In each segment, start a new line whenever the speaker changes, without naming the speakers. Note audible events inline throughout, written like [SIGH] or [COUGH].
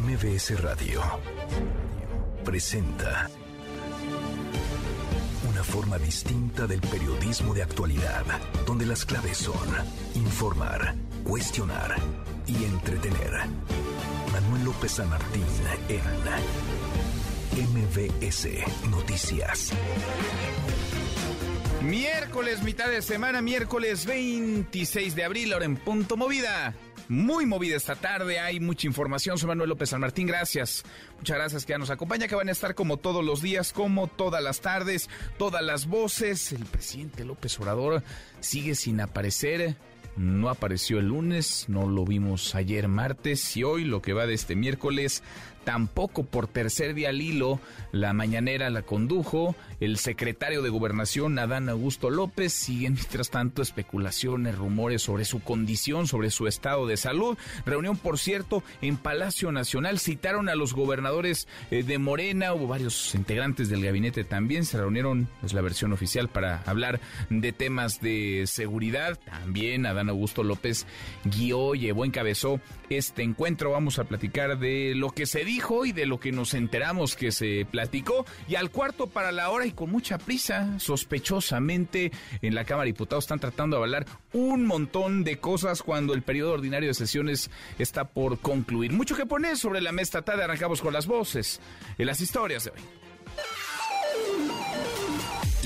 MBS Radio presenta una forma distinta del periodismo de actualidad, donde las claves son informar, cuestionar y entretener. Manuel López San Martín en MBS Noticias.
Miércoles, mitad de semana, miércoles 26 de abril, ahora en punto movida. Muy movida esta tarde, hay mucha información. Soy Manuel López San Martín, gracias. Muchas gracias que ya nos acompaña, que van a estar como todos los días, como todas las tardes, todas las voces. El presidente López Obrador sigue sin aparecer no apareció el lunes, no lo vimos ayer martes y hoy lo que va de este miércoles tampoco por tercer día al hilo la mañanera la condujo el secretario de Gobernación, Adán Augusto López. Siguen, mientras tanto, especulaciones, rumores sobre su condición, sobre su estado de salud. Reunión, por cierto, en Palacio Nacional. Citaron a los gobernadores eh, de Morena, hubo varios integrantes del gabinete también. Se reunieron, es la versión oficial, para hablar de temas de seguridad. También Adán Augusto López guió, llevó, encabezó este encuentro. Vamos a platicar de lo que se dijo y de lo que nos enteramos que se platicó. Y al cuarto para la hora y con mucha prisa, sospechosamente, en la Cámara de Diputados están tratando de avalar un montón de cosas cuando el periodo ordinario de sesiones está por concluir. Mucho que poner sobre la mesa tarde. Arrancamos con las voces en las historias de hoy.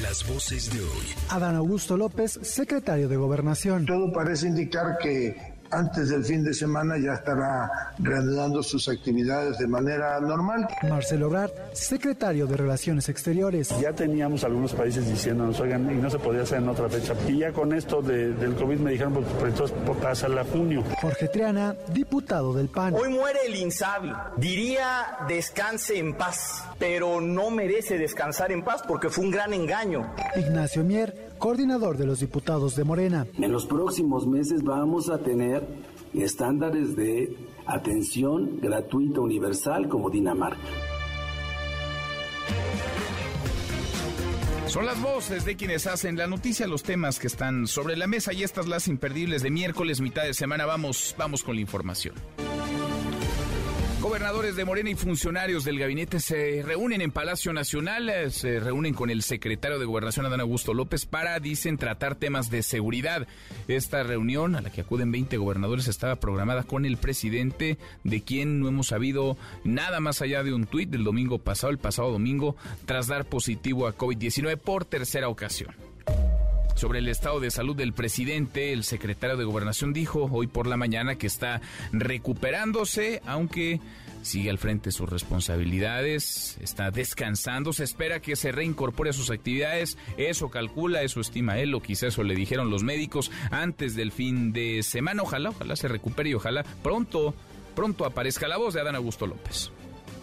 Las voces de hoy.
Adán Augusto López, secretario de Gobernación.
Todo parece indicar que antes del fin de semana ya estará reanudando sus actividades de manera normal.
Marcelo Obrar, secretario de Relaciones Exteriores.
Ya teníamos algunos países diciéndonos, oigan, y no se podía hacer en otra fecha. Y ya con esto del COVID me dijeron, pues, pues entonces pasa a junio.
Jorge Triana, diputado del PAN.
Hoy muere el insabio. Diría descanse en paz, pero no merece descansar en paz porque fue un gran engaño.
Ignacio Mier, coordinador de los diputados de Morena.
En los próximos meses vamos a tener estándares de atención gratuita universal como Dinamarca.
Son las voces de quienes hacen la noticia, los temas que están sobre la mesa y estas las imperdibles de miércoles, mitad de semana. Vamos, vamos con la información. Gobernadores de Morena y funcionarios del gabinete se reúnen en Palacio Nacional, eh, se reúnen con el secretario de Gobernación, Adán Augusto López, para, dicen, tratar temas de seguridad. Esta reunión, a la que acuden 20 gobernadores, estaba programada con el presidente, de quien no hemos sabido nada más allá de un tuit del domingo pasado, el pasado domingo, tras dar positivo a COVID-19 por tercera ocasión. Sobre el estado de salud del presidente, el secretario de Gobernación dijo hoy por la mañana que está recuperándose, aunque sigue al frente sus responsabilidades, está descansando, se espera que se reincorpore a sus actividades, eso calcula, eso estima él, o quizás eso le dijeron los médicos antes del fin de semana, ojalá, ojalá se recupere y ojalá pronto, pronto aparezca la voz de Adán Augusto López.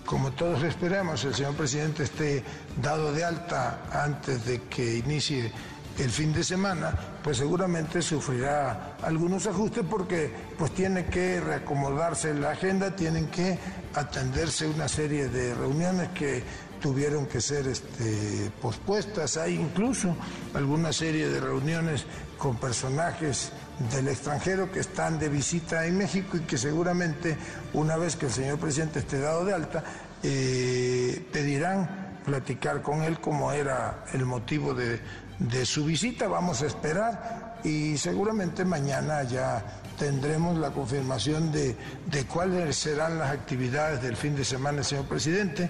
Como todos esperamos, el señor presidente esté dado de alta antes de que inicie el fin de semana, pues seguramente sufrirá algunos ajustes porque pues tiene que reacomodarse la agenda, tienen que atenderse una serie de reuniones que tuvieron que ser este, pospuestas. Hay incluso alguna serie de reuniones con personajes del extranjero que están de visita en México y que seguramente una vez que el señor presidente esté dado de alta, eh, pedirán platicar con él como era el motivo de, de su visita. Vamos a esperar y seguramente mañana ya tendremos la confirmación de, de cuáles serán las actividades del fin de semana, señor presidente.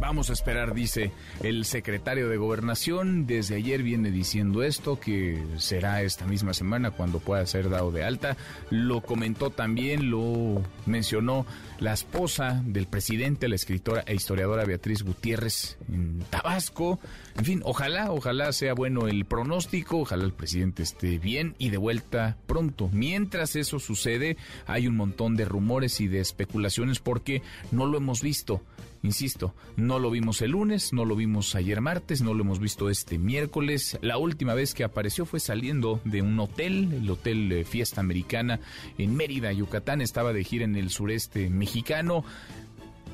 Vamos a esperar, dice el secretario de Gobernación. Desde ayer viene diciendo esto, que será esta misma semana cuando pueda ser dado de alta. Lo comentó también, lo mencionó la esposa del presidente, la escritora e historiadora Beatriz Gutiérrez en Tabasco. En fin, ojalá, ojalá sea bueno el pronóstico, ojalá el presidente esté bien y de vuelta pronto. Mientras eso sucede, hay un montón de rumores y de especulaciones porque no lo hemos visto. Insisto, no lo vimos el lunes, no lo vimos ayer martes, no lo hemos visto este miércoles. La última vez que apareció fue saliendo de un hotel, el Hotel eh, Fiesta Americana en Mérida, Yucatán. Estaba de gira en el sureste mexicano.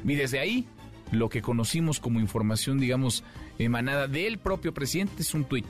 Y desde ahí, lo que conocimos como información, digamos, emanada del propio presidente es un tuit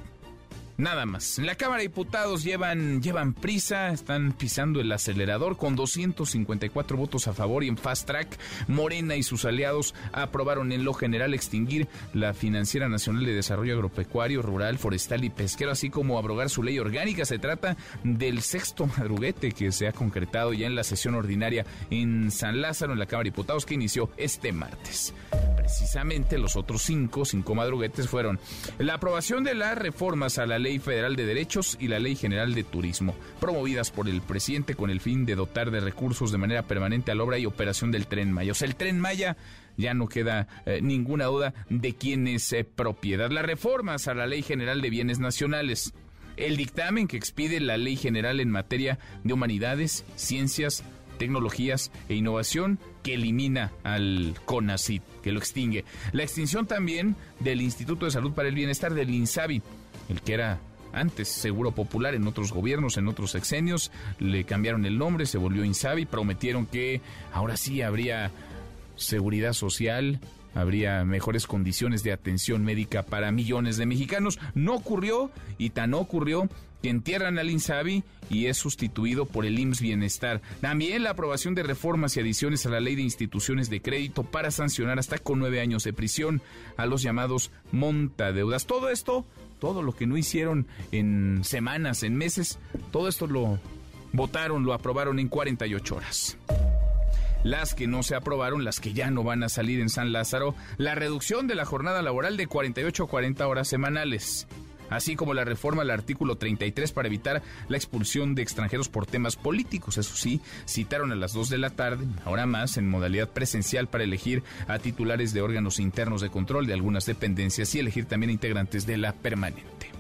Nada más. La Cámara de Diputados llevan, llevan prisa, están pisando el acelerador con 254 votos a favor y en fast track, Morena y sus aliados aprobaron en lo general extinguir la Financiera Nacional de Desarrollo Agropecuario, Rural, Forestal y Pesquero, así como abrogar su ley orgánica. Se trata del sexto madruguete que se ha concretado ya en la sesión ordinaria en San Lázaro, en la Cámara de Diputados, que inició este martes. Precisamente los otros cinco, cinco madruguetes fueron la aprobación de las reformas a la Ley Federal de Derechos y la Ley General de Turismo, promovidas por el presidente con el fin de dotar de recursos de manera permanente a la obra y operación del Tren Maya. O sea, el Tren Maya ya no queda eh, ninguna duda de quién es eh, propiedad. Las reformas a la Ley General de Bienes Nacionales. El dictamen que expide la Ley General en materia de humanidades, ciencias, tecnologías e innovación que elimina al CONACIT, que lo extingue. La extinción también del Instituto de Salud para el Bienestar del INSABI, el que era antes Seguro Popular en otros gobiernos, en otros sexenios, le cambiaron el nombre, se volvió INSABI, prometieron que ahora sí habría seguridad social, habría mejores condiciones de atención médica para millones de mexicanos. No ocurrió y tan ocurrió que entierran al INSABI y es sustituido por el IMSS Bienestar. También la aprobación de reformas y adiciones a la ley de instituciones de crédito para sancionar hasta con nueve años de prisión a los llamados montadeudas. Todo esto, todo lo que no hicieron en semanas, en meses, todo esto lo votaron, lo aprobaron en 48 horas. Las que no se aprobaron, las que ya no van a salir en San Lázaro, la reducción de la jornada laboral de 48 a 40 horas semanales así como la reforma al artículo 33 para evitar la expulsión de extranjeros por temas políticos. Eso sí, citaron a las 2 de la tarde, ahora más en modalidad presencial para elegir a titulares de órganos internos de control de algunas dependencias y elegir también integrantes de la permanente.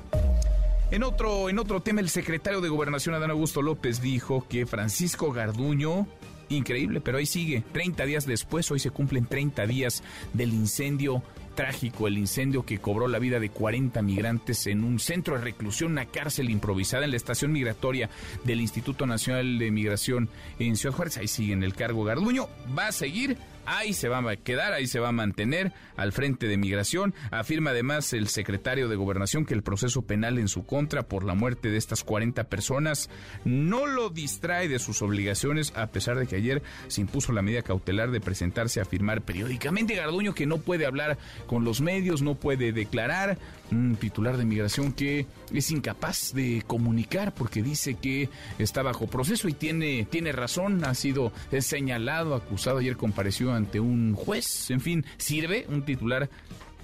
En otro, en otro tema, el secretario de Gobernación, Adán Augusto López, dijo que Francisco Garduño Increíble, pero ahí sigue. 30 días después, hoy se cumplen 30 días del incendio trágico, el incendio que cobró la vida de 40 migrantes en un centro de reclusión, una cárcel improvisada en la estación migratoria del Instituto Nacional de Migración en Ciudad Juárez. Ahí sigue en el cargo Garduño. Va a seguir ahí se va a quedar, ahí se va a mantener al frente de migración. Afirma además el secretario de Gobernación que el proceso penal en su contra por la muerte de estas 40 personas no lo distrae de sus obligaciones, a pesar de que ayer se impuso la medida cautelar de presentarse a firmar periódicamente. Garduño que no puede hablar con los medios, no puede declarar. Un titular de migración que es incapaz de comunicar porque dice que está bajo proceso y tiene, tiene razón, ha sido señalado, acusado, ayer compareció ante un juez. En fin, sirve un titular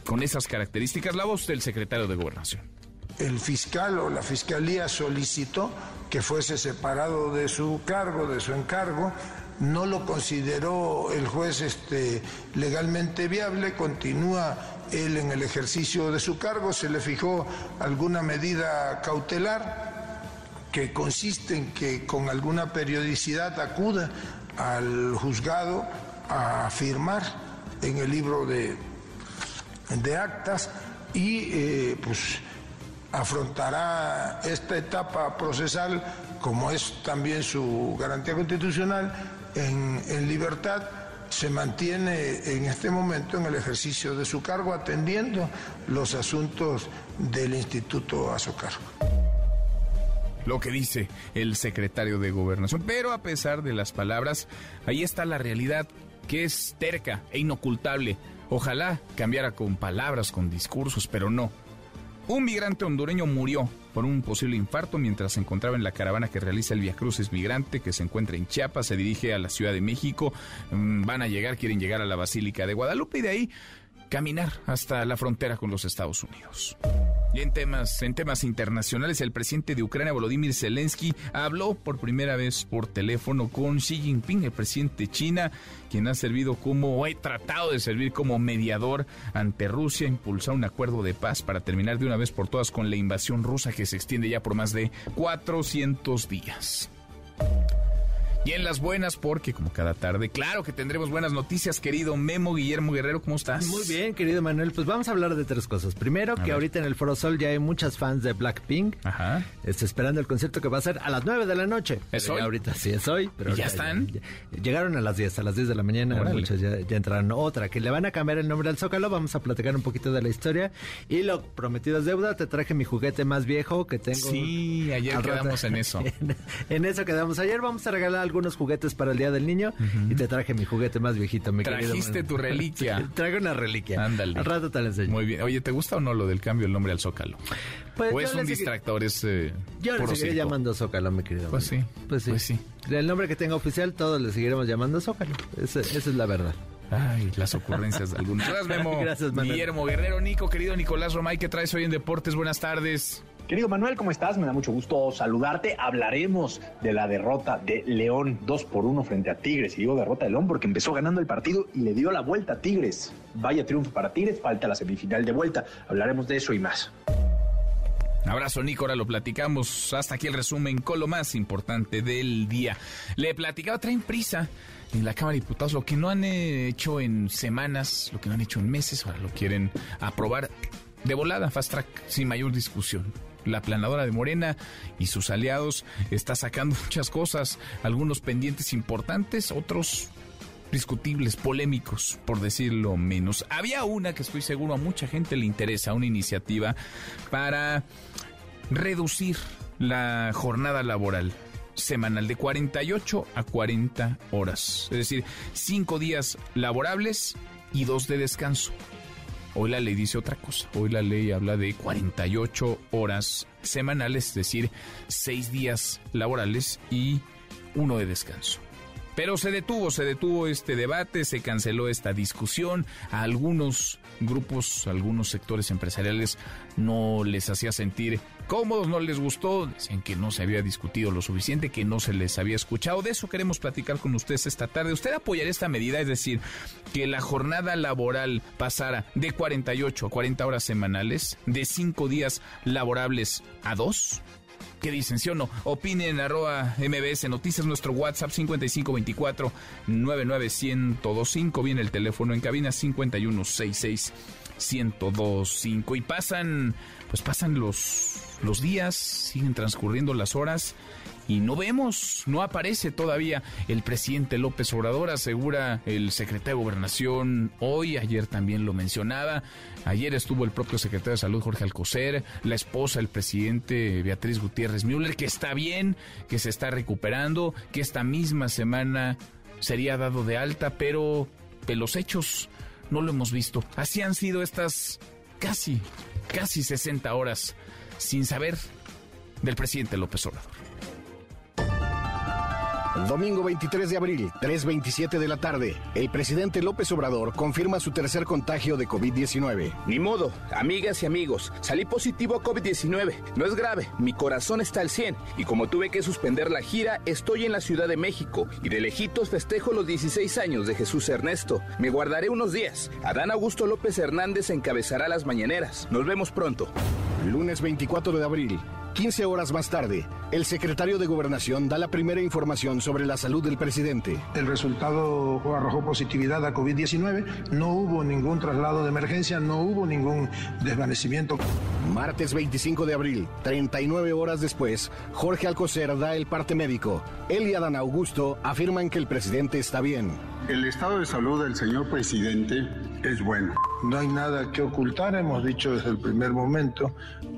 con esas características. La voz del secretario de Gobernación.
El fiscal o la fiscalía solicitó que fuese separado de su cargo, de su encargo. No lo consideró el juez este, legalmente viable, continúa él en el ejercicio de su cargo, se le fijó alguna medida cautelar que consiste en que con alguna periodicidad acuda al juzgado a firmar en el libro de, de actas y eh, pues afrontará esta etapa procesal, como es también su garantía constitucional, en, en libertad se mantiene en este momento en el ejercicio de su cargo atendiendo los asuntos del Instituto a su cargo
lo que dice el secretario de Gobernación. Pero a pesar de las palabras, ahí está la realidad que es terca e inocultable. Ojalá cambiara con palabras, con discursos, pero no. Un migrante hondureño murió por un posible infarto mientras se encontraba en la caravana que realiza el Via Cruces Migrante, que se encuentra en Chiapas, se dirige a la Ciudad de México. Mm, van a llegar, quieren llegar a la Basílica de Guadalupe y de ahí caminar hasta la frontera con los Estados Unidos. Y en temas, en temas internacionales, el presidente de Ucrania, Volodymyr Zelensky, habló por primera vez por teléfono con Xi Jinping, el presidente de China, quien ha servido como, o ha tratado de servir como mediador ante Rusia, impulsar un acuerdo de paz para terminar de una vez por todas con la invasión rusa que se extiende ya por más de 400 días. Y en las buenas, porque como cada tarde, claro que tendremos buenas noticias, querido Memo Guillermo Guerrero, ¿cómo estás?
Muy bien, querido Manuel. Pues vamos a hablar de tres cosas. Primero, que ahorita en el Foro Sol ya hay muchas fans de Blackpink.
Ajá.
Está esperando el concierto que va a ser a las 9 de la noche.
¿Es hoy?
ahorita sí es hoy. Pero
¿Y ya están?
ya- llegaron a las 10, a las 10 de la mañana.
Órale.
Muchos ya, ya entraron. Otra, que le van a cambiar el nombre al Zócalo. Vamos a platicar un poquito de la historia. Y lo prometido es deuda. Te traje mi juguete más viejo que tengo.
Sí, ayer
rato-
quedamos en eso. [LAUGHS]
en, en eso quedamos ayer. Vamos a regalar algunos juguetes para el Día del Niño. Y te traje mi juguete más viejito, mi
Trajiste tu reliquia. [LAUGHS]
Traigo una reliquia.
Ándale.
Al rato te la enseño.
Muy bien. Oye, ¿te gusta o no lo del cambio del nombre al Zócalo?
Pues
¿O es un distractor? Es, eh,
Yo le seguiré
circo?
llamando Zócalo, mi querido.
Pues sí,
Pues sí.
pues sí.
El nombre que tenga oficial, todos le seguiremos llamando Zócalo. Esa, esa es la verdad.
Ay, las ocurrencias de algunos. Gracias, [LAUGHS] Memo.
Gracias.
Guillermo Guerrero, Nico, querido Nicolás Romay, ¿qué traes hoy en Deportes? Buenas tardes.
Querido Manuel, ¿cómo estás? Me da mucho gusto saludarte. Hablaremos de la derrota de León 2 por 1 frente a Tigres. Y digo derrota de León porque empezó ganando el partido y le dio la vuelta a Tigres. Vaya triunfo para Tigres, falta la semifinal de vuelta. Hablaremos de eso y más.
Abrazo, Nico, ahora lo platicamos. Hasta aquí el resumen con lo más importante del día. Le platicaba, traen prisa en la Cámara de Diputados, lo que no han hecho en semanas, lo que no han hecho en meses, ahora lo quieren aprobar de volada, fast track, sin mayor discusión. La planadora de Morena y sus aliados está sacando [LAUGHS] muchas cosas, algunos pendientes importantes, otros discutibles, polémicos, por decirlo menos. Había una que estoy seguro a mucha gente le interesa, una iniciativa para reducir la jornada laboral semanal de 48 a 40 horas. Es decir, cinco días laborables y dos de descanso. Hoy la ley dice otra cosa. Hoy la ley habla de 48 horas semanales, es decir, seis días laborales y uno de descanso. Pero se detuvo, se detuvo este debate, se canceló esta discusión. A algunos grupos, a algunos sectores empresariales no les hacía sentir cómodos, no les gustó, decían que no se había discutido lo suficiente, que no se les había escuchado. De eso queremos platicar con ustedes esta tarde. ¿Usted apoyaría esta medida? Es decir, que la jornada laboral pasara de 48 a 40 horas semanales, de 5 días laborables a 2. ¿Qué dicen, sí o no? Opinen arroba MBS Noticias, nuestro WhatsApp 5524 99125. Viene el teléfono en cabina 5166 1025. Y pasan, pues pasan los, los días, siguen transcurriendo las horas. Y no vemos, no aparece todavía el presidente López Obrador, asegura el secretario de Gobernación hoy, ayer también lo mencionaba, ayer estuvo el propio secretario de Salud Jorge Alcocer, la esposa del presidente Beatriz Gutiérrez Müller, que está bien, que se está recuperando, que esta misma semana sería dado de alta, pero de los hechos no lo hemos visto. Así han sido estas casi, casi 60 horas sin saber del presidente López Obrador.
Domingo 23 de abril, 3.27 de la tarde, el presidente López Obrador confirma su tercer contagio de COVID-19.
Ni modo, amigas y amigos, salí positivo a COVID-19. No es grave, mi corazón está al 100 y como tuve que suspender la gira, estoy en la Ciudad de México y de lejitos festejo los 16 años de Jesús Ernesto. Me guardaré unos días. Adán Augusto López Hernández encabezará las mañaneras. Nos vemos pronto.
Lunes 24 de abril, 15 horas más tarde, el secretario de Gobernación da la primera información sobre la salud del presidente.
El resultado arrojó positividad a COVID-19, no hubo ningún traslado de emergencia, no hubo ningún desvanecimiento.
Martes 25 de abril, 39 horas después, Jorge Alcocer da el parte médico. Él y Adán Augusto afirman que el presidente está bien.
El estado de salud del señor presidente es bueno.
No hay nada que ocultar, hemos dicho desde el primer momento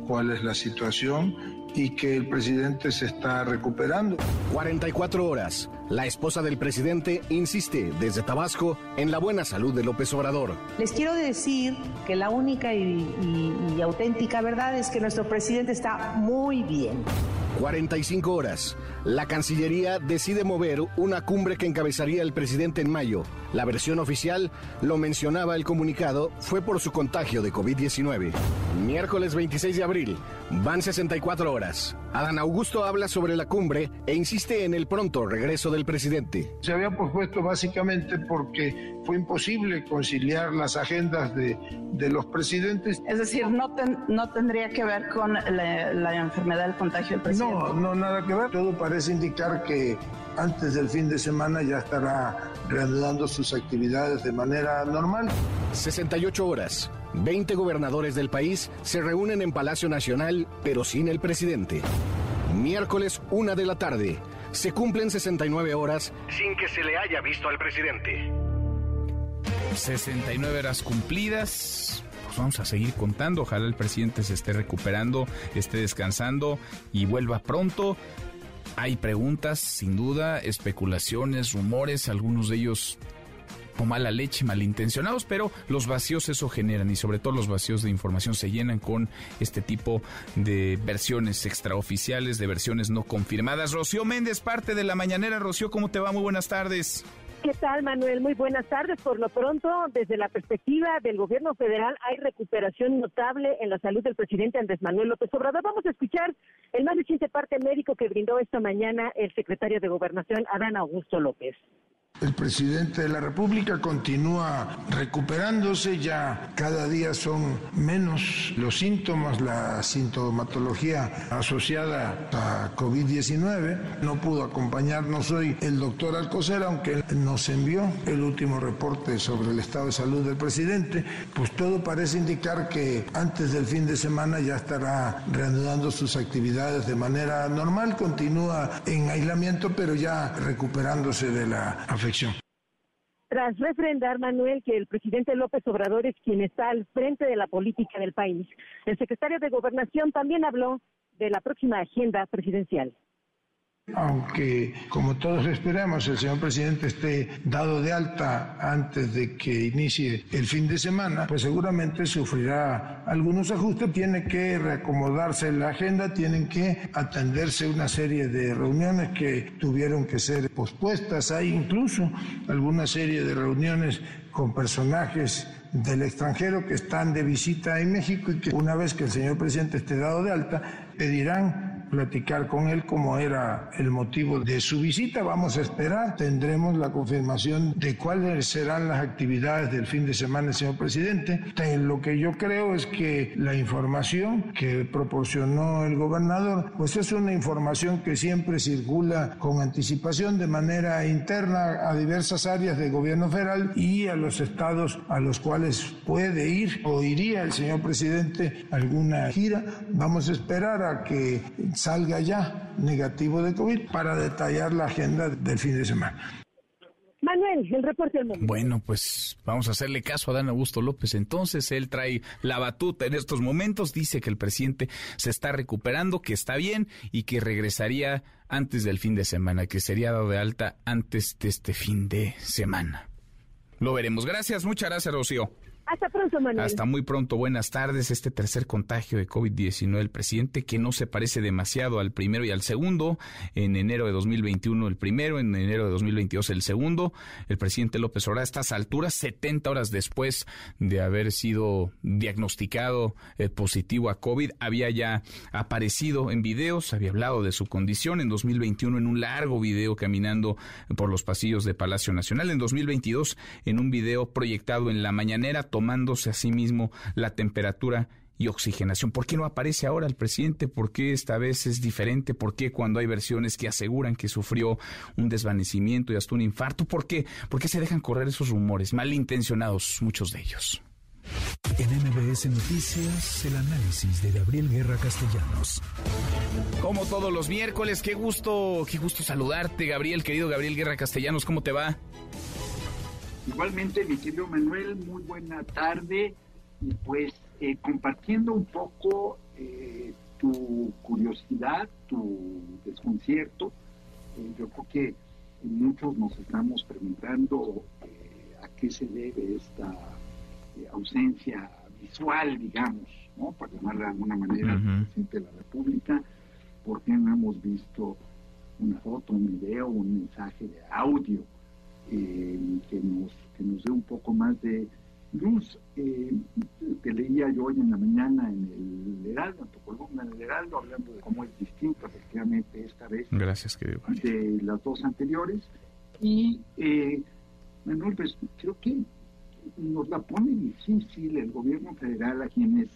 cuál es la situación y que el presidente se está recuperando.
44 horas. La esposa del presidente insiste desde Tabasco en la buena salud de López Obrador.
Les quiero decir que la única y, y, y auténtica verdad es que nuestro presidente está muy bien.
45 horas. La Cancillería decide mover una cumbre que encabezaría el presidente en mayo. La versión oficial, lo mencionaba el comunicado, fue por su contagio de COVID-19. Miércoles 26 de abril, van 64 horas. Adán Augusto habla sobre la cumbre e insiste en el pronto regreso del presidente.
Se había pospuesto básicamente porque fue imposible conciliar las agendas de, de los presidentes.
Es decir, no, ten, no tendría que ver con la, la enfermedad del contagio del presidente.
No, no, nada que ver. Todo parece indicar que antes del fin de semana ya estará reanudando sus actividades de manera normal.
68 horas. 20 gobernadores del país se reúnen en Palacio Nacional, pero sin el presidente. Miércoles, una de la tarde. Se cumplen 69 horas sin que se le haya visto al presidente.
69 horas cumplidas. Pues vamos a seguir contando. Ojalá el presidente se esté recuperando, esté descansando y vuelva pronto. Hay preguntas, sin duda, especulaciones, rumores, algunos de ellos con mala leche, malintencionados, pero los vacíos eso generan y sobre todo los vacíos de información se llenan con este tipo de versiones extraoficiales, de versiones no confirmadas. Rocío Méndez, parte de la mañanera. Rocío, ¿cómo te va? Muy buenas tardes.
¿Qué tal, Manuel? Muy buenas tardes. Por lo pronto, desde la perspectiva del gobierno federal, hay recuperación notable en la salud del presidente Andrés Manuel López Obrador. Vamos a escuchar el más reciente parte médico que brindó esta mañana el secretario de Gobernación, Adán Augusto López.
El presidente de la República continúa recuperándose, ya cada día son menos los síntomas, la sintomatología asociada a COVID-19. No pudo acompañarnos hoy el doctor Alcocer, aunque nos envió el último reporte sobre el estado de salud del presidente, pues todo parece indicar que antes del fin de semana ya estará reanudando sus actividades de manera normal, continúa en aislamiento, pero ya recuperándose de la
tras refrendar, Manuel, que el presidente López Obrador es quien está al frente de la política del país, el secretario de Gobernación también habló de la próxima agenda presidencial
aunque como todos esperamos el señor presidente esté dado de alta antes de que inicie el fin de semana, pues seguramente sufrirá algunos ajustes, tiene que reacomodarse la agenda, tienen que atenderse una serie de reuniones que tuvieron que ser pospuestas, hay incluso alguna serie de reuniones con personajes del extranjero que están de visita en México y que una vez que el señor presidente esté dado de alta, pedirán platicar con él cómo era el motivo de su visita. Vamos a esperar, tendremos la confirmación de cuáles serán las actividades del fin de semana señor presidente. Lo que yo creo es que la información que proporcionó el gobernador, pues es una información que siempre circula con anticipación de manera interna a diversas áreas del gobierno federal y a los estados a los cuales puede ir o iría el señor presidente alguna gira. Vamos a esperar a que salga ya negativo de COVID para detallar la agenda del fin de semana.
Manuel, el reporte del mundo.
Bueno, pues vamos a hacerle caso a Dan Augusto López. Entonces, él trae la batuta en estos momentos, dice que el presidente se está recuperando, que está bien y que regresaría antes del fin de semana, que sería dado de alta antes de este fin de semana. Lo veremos. Gracias, muchas gracias, Rocío.
Hasta pronto, Manuel.
Hasta muy pronto. Buenas tardes. Este tercer contagio de COVID-19 del presidente, que no se parece demasiado al primero y al segundo. En enero de 2021 el primero, en enero de 2022 el segundo. El presidente López Obrador a estas alturas, 70 horas después de haber sido diagnosticado eh, positivo a COVID, había ya aparecido en videos, había hablado de su condición en 2021 en un largo video caminando por los pasillos de Palacio Nacional. En 2022 en un video proyectado en la mañanera tomándose a sí mismo la temperatura y oxigenación. ¿Por qué no aparece ahora el presidente? ¿Por qué esta vez es diferente? ¿Por qué cuando hay versiones que aseguran que sufrió un desvanecimiento y hasta un infarto? ¿Por qué? ¿Por qué se dejan correr esos rumores? Malintencionados, muchos de ellos.
En MBS Noticias, el análisis de Gabriel Guerra Castellanos.
Como todos los miércoles, qué gusto, qué gusto saludarte, Gabriel, querido Gabriel Guerra Castellanos, ¿cómo te va?
Igualmente, mi querido Manuel, muy buena tarde. Y pues eh, compartiendo un poco eh, tu curiosidad, tu desconcierto, eh, yo creo que muchos nos estamos preguntando a qué se debe esta ausencia visual, digamos, ¿no? para llamarla de alguna manera, presidente de la República, por qué no hemos visto una foto, un video, un mensaje de audio eh, que, nos, que nos dé un poco más de luz. Eh, te leía yo hoy en la mañana en el Heraldo, en tu columna en el Heraldo, hablando de cómo es distinto efectivamente esta vez
Gracias,
de las dos anteriores. Y, eh, Manuel, pues creo que nos la pone difícil el gobierno federal a quienes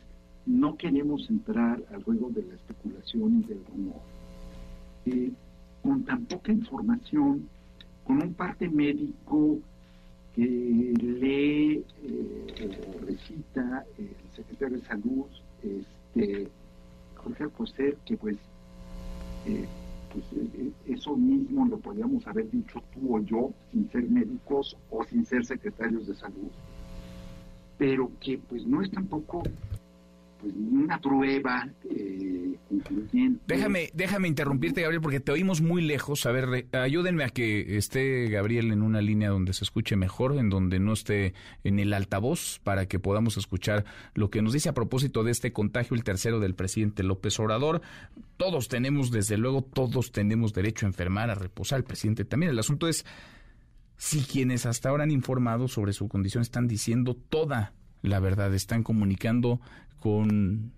no queremos entrar al juego de la especulación y del rumor. eh, con tan poca información, con un parte médico que lee eh, recita el secretario de Salud, este, Jorge Alcocer, que pues, eh, pues eso mismo lo podríamos haber dicho tú o yo, sin ser médicos o sin ser secretarios de salud, pero que pues no es tampoco pues, prueba eh,
Déjame, déjame interrumpirte, Gabriel, porque te oímos muy lejos. A ver, ayúdenme a que esté Gabriel en una línea donde se escuche mejor, en donde no esté en el altavoz, para que podamos escuchar lo que nos dice a propósito de este contagio, el tercero del presidente López Obrador. Todos tenemos, desde luego, todos tenemos derecho a enfermar, a reposar. El presidente también. El asunto es si quienes hasta ahora han informado sobre su condición están diciendo toda la verdad, están comunicando con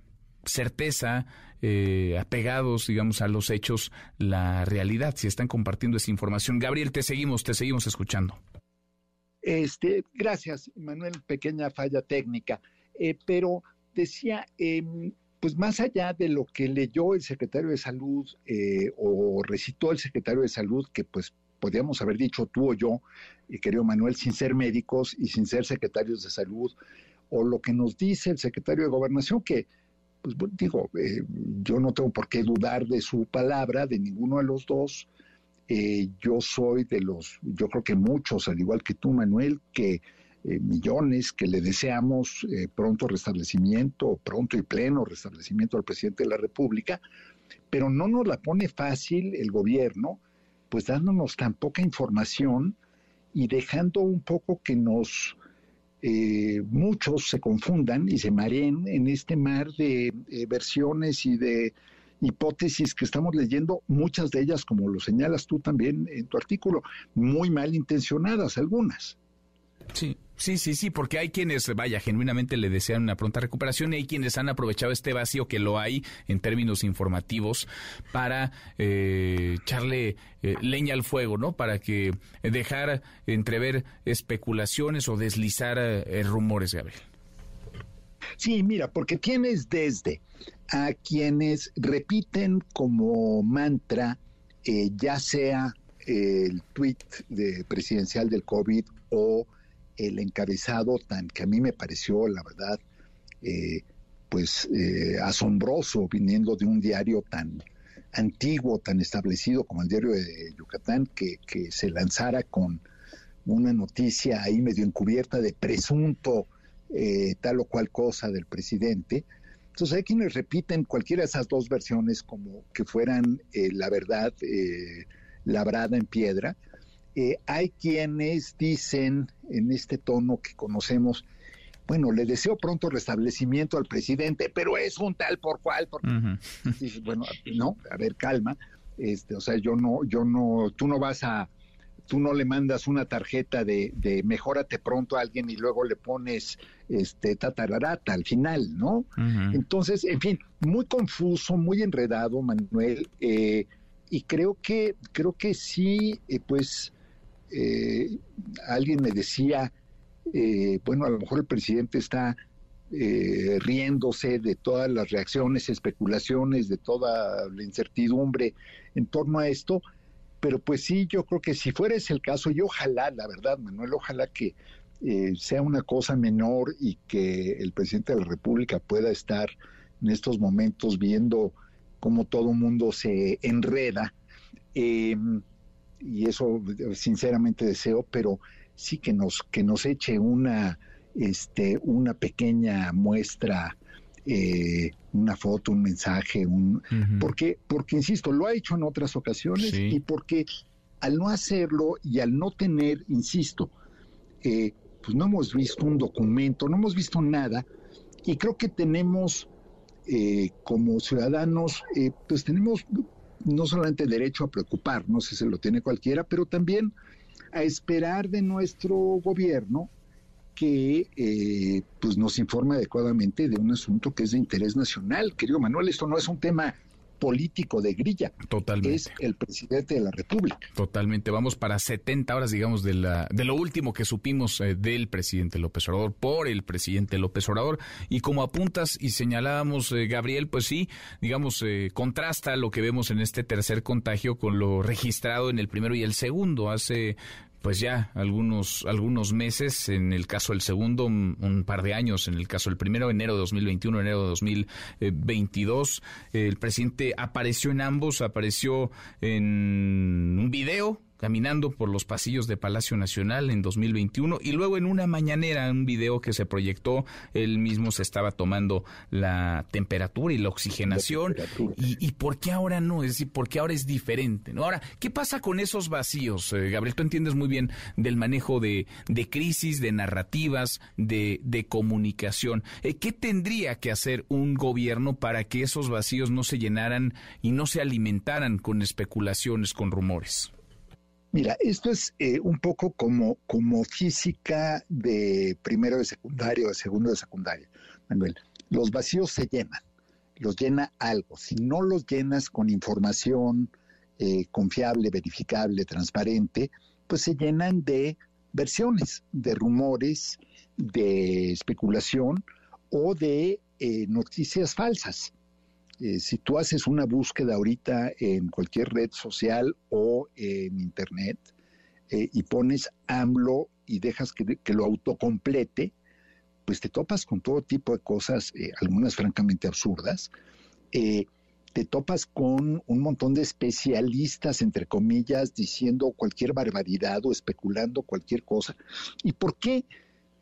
certeza, eh, apegados, digamos, a los hechos, la realidad, si están compartiendo esa información. Gabriel, te seguimos, te seguimos escuchando.
Este, gracias, Manuel, pequeña falla técnica. Eh, pero decía, em, pues más allá de lo que leyó el secretario de Salud eh, o recitó el secretario de Salud, que pues podríamos haber dicho tú o yo, querido Manuel, sin ser médicos y sin ser secretarios de salud, o lo que nos dice el secretario de Gobernación, que, pues digo, eh, yo no tengo por qué dudar de su palabra, de ninguno de los dos. Eh, yo soy de los, yo creo que muchos, al igual que tú, Manuel, que eh, millones que le deseamos pronto restablecimiento, pronto y pleno restablecimiento al presidente de la República, pero no nos la pone fácil el gobierno, pues dándonos tan poca información y dejando un poco que nos eh, muchos se confundan y se mareen en este mar de eh, versiones y de hipótesis que estamos leyendo, muchas de ellas, como lo señalas tú también en tu artículo, muy mal intencionadas algunas.
Sí, sí, sí, sí, porque hay quienes, vaya, genuinamente le desean una pronta recuperación y hay quienes han aprovechado este vacío que lo hay en términos informativos para eh, echarle eh, leña al fuego, ¿no? Para que dejar entrever especulaciones o deslizar eh, rumores, Gabriel.
Sí, mira, porque tienes desde a quienes repiten como mantra, ya sea el tuit de presidencial del COVID o el encabezado tan que a mí me pareció, la verdad, eh, pues eh, asombroso viniendo de un diario tan antiguo, tan establecido como el diario de Yucatán, que, se lanzara con una noticia ahí medio encubierta de presunto eh, tal o cual cosa del presidente. Entonces hay quienes repiten cualquiera de esas dos versiones como que fueran la verdad labrada en piedra, eh, hay quienes dicen en este tono que conocemos, bueno, le deseo pronto restablecimiento al presidente, pero es un tal por cual, [LAUGHS] bueno, no, a ver, calma, este, o sea, yo no, yo no, tú no vas a, tú no le mandas una tarjeta de, de mejórate pronto a alguien y luego le pones este tatararata al final, ¿no? Entonces, en fin, muy confuso, muy enredado, Manuel, eh, y creo que, creo que sí, eh, pues, eh, alguien me decía, eh, bueno, a lo mejor el presidente está eh, riéndose de todas las reacciones, especulaciones, de toda la incertidumbre en torno a esto, pero pues sí, yo creo que si fuera ese el caso, y ojalá, la verdad, Manuel, ojalá que sea una cosa menor y que el presidente de la República pueda estar en estos momentos viendo cómo todo el mundo se enreda. Y eso sinceramente deseo, pero sí que nos, que nos eche una, este, una pequeña muestra, eh, una foto, un mensaje, un, porque, porque insisto, lo ha hecho en otras ocasiones y porque al no hacerlo y al no tener, insisto, eh, pues no hemos visto un documento, no hemos visto nada, y creo que tenemos eh, como ciudadanos, pues tenemos no solamente derecho a preocuparnos, si se lo tiene cualquiera, pero también a esperar de nuestro gobierno que eh, pues nos informe adecuadamente de un asunto que es de interés nacional. Querido Manuel, esto no es un tema político de grilla.
Totalmente.
Es el presidente de la República.
Totalmente. Vamos para 70 horas, digamos, de, la, de lo último que supimos eh, del presidente López Obrador, por el presidente López Obrador. Y como apuntas y señalábamos, eh, Gabriel, pues sí, digamos, eh, contrasta lo que vemos en este tercer contagio con lo registrado en el primero y el segundo. Hace pues ya algunos, algunos meses, en el caso del segundo, un, par de años, en el caso del primero, enero de 2021, enero de 2022. El presidente apareció en ambos, apareció en un video caminando por los pasillos de Palacio Nacional en 2021 y luego en una mañanera, un video que se proyectó, él mismo se estaba tomando la temperatura y la oxigenación. y, por qué ahora no? Es decir, ¿por qué ahora es diferente? ¿no? Ahora, ¿qué pasa con esos vacíos? Eh, Gabriel, tú entiendes muy bien del manejo de, de crisis, de narrativas, de, de comunicación. Eh, ¿Qué tendría que hacer un gobierno para que esos vacíos no se llenaran y no se alimentaran con especulaciones, con rumores?
Mira, esto es eh, un poco como, como física de primero de secundario, de segundo de secundaria. Manuel, los vacíos se llenan, los llena algo. Si no los llenas con información eh, confiable, verificable, transparente, pues se llenan de versiones, de rumores, de especulación o de eh, noticias falsas. Eh, si tú haces una búsqueda ahorita en cualquier red social o en internet eh, y pones AMLO y dejas que, lo autocomplete, pues te topas con todo tipo de cosas, eh, algunas francamente absurdas. te topas con un montón de especialistas, entre comillas, diciendo cualquier barbaridad o especulando cualquier cosa. ¿Y por qué?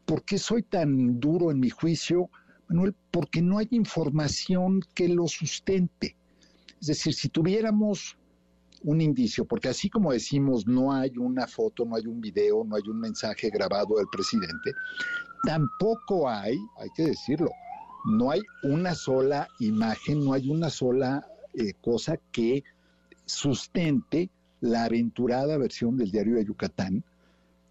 ¿Por qué soy tan duro en mi juicio? Manuel, porque no hay información que lo sustente. Es decir, si tuviéramos un indicio, porque así como decimos, no hay una foto, no hay un video, no hay un mensaje grabado del presidente, tampoco hay, hay que decirlo, no hay una sola imagen, no hay una sola eh, cosa que sustente la aventurada versión del diario de Yucatán,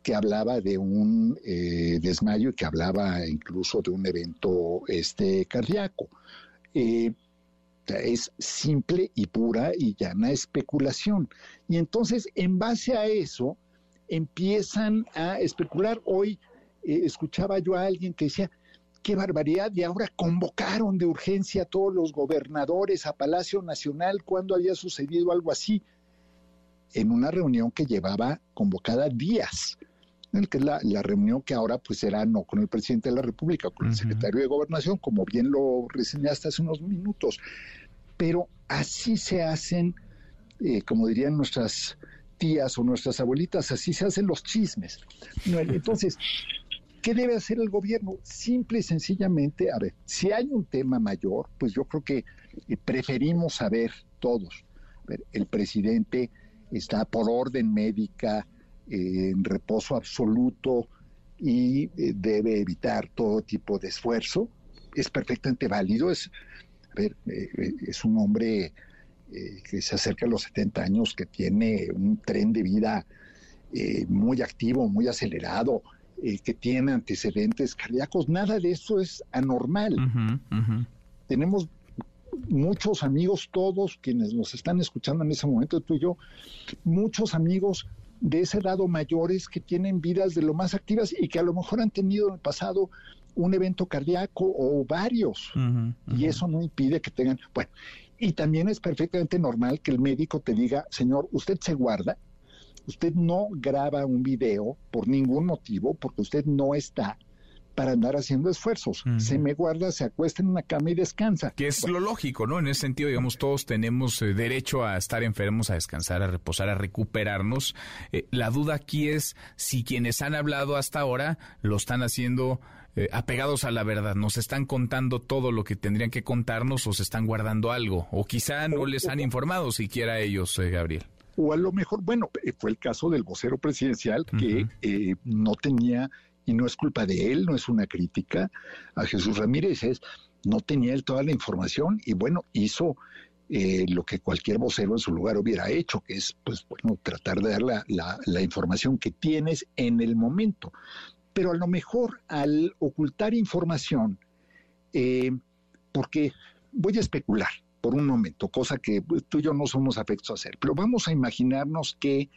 que hablaba de un eh, desmayo y que hablaba incluso de un evento este, cardíaco. Eh, es simple y pura y llana especulación. Y entonces, en base a eso, empiezan a especular. Hoy eh, escuchaba yo a alguien que decía, qué barbaridad, y ahora convocaron de urgencia a todos los gobernadores a Palacio Nacional cuando había sucedido algo así, en una reunión que llevaba convocada días el que es la, reunión que ahora pues será no con el presidente de la República, con el secretario de Gobernación, como bien lo reseñaste hace unos minutos. Pero así se hacen, eh, como dirían nuestras tías o nuestras abuelitas, así se hacen los chismes. Entonces, [LAUGHS] ¿qué debe hacer el gobierno? Simple y sencillamente, a ver, si hay un tema mayor, pues yo creo que eh, preferimos saber todos. A ver, el presidente está por orden médica, en reposo absoluto y eh, debe evitar todo tipo de esfuerzo. Es perfectamente válido, es, ver, eh, eh, es un hombre que se acerca a los 70 años, que tiene un tren de vida muy activo, muy acelerado, que tiene antecedentes cardíacos. Nada de eso es anormal. Tenemos muchos amigos, todos quienes nos están escuchando en ese momento, tú y yo, muchos amigos de ese lado mayores que tienen vidas de lo más activas y que a lo mejor han tenido en el pasado un evento cardíaco o varios. Y eso no impide que tengan, bueno, y también es perfectamente normal que el médico te diga, señor, usted se guarda, usted no graba un video por ningún motivo, porque usted no está para andar haciendo esfuerzos. Se me guarda, se acuesta en una cama y descansa.
Que es lo lógico, ¿no? En ese sentido, digamos, todos tenemos eh, derecho a estar enfermos, a descansar, a reposar, a recuperarnos. Eh, la duda aquí es si quienes han hablado hasta ahora lo están haciendo eh, apegados a la verdad, nos están contando todo lo que tendrían que contarnos o se están guardando algo, o quizá no les han informado siquiera a ellos, Gabriel
o a lo mejor, bueno, fue el caso del vocero presidencial que no tenía y no es culpa de él, no es una crítica a Jesús Ramírez, es no tenía él toda la información y bueno, hizo eh, lo que cualquier vocero en su lugar hubiera hecho, que es pues bueno, tratar de dar la, la, información que tienes en el momento. Pero a lo mejor al ocultar información, eh, porque voy a especular, por un momento, cosa que tú y yo no somos afectos a hacer, pero vamos a imaginarnos que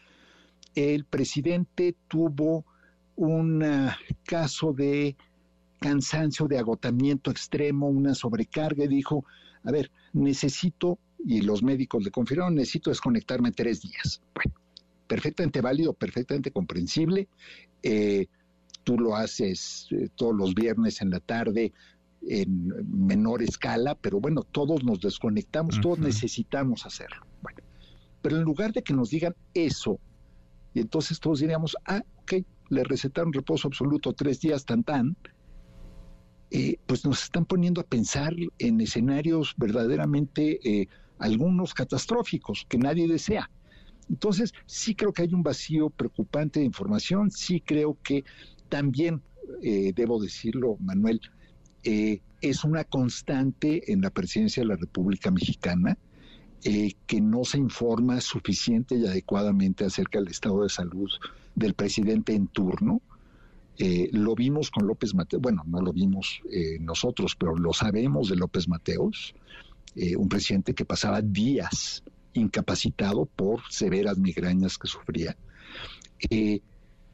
el presidente tuvo un ah, caso de cansancio, de agotamiento extremo, una sobrecarga y dijo, a ver, necesito, y los médicos le confirmaron, necesito desconectarme tres días. Bueno, perfectamente válido, perfectamente comprensible. Eh, tú lo haces eh, todos los viernes en la tarde en menor escala, pero bueno, todos nos desconectamos, todos necesitamos hacerlo. Bueno, pero en lugar de que nos digan eso, y entonces todos diríamos, ah, ok, le recetaron reposo absoluto tres días, tan tan, eh, pues nos están poniendo a pensar en escenarios verdaderamente, eh, algunos catastróficos que nadie desea. Entonces, sí creo que hay un vacío preocupante de información, sí creo que también, eh, debo decirlo, Manuel, es una constante en la presidencia de la República Mexicana que no se informa suficiente y adecuadamente acerca del estado de salud del presidente en turno. Eh, lo vimos con López Mateos, bueno, no lo vimos nosotros, pero lo sabemos de López Mateos, un presidente que pasaba días incapacitado por severas migrañas que sufría.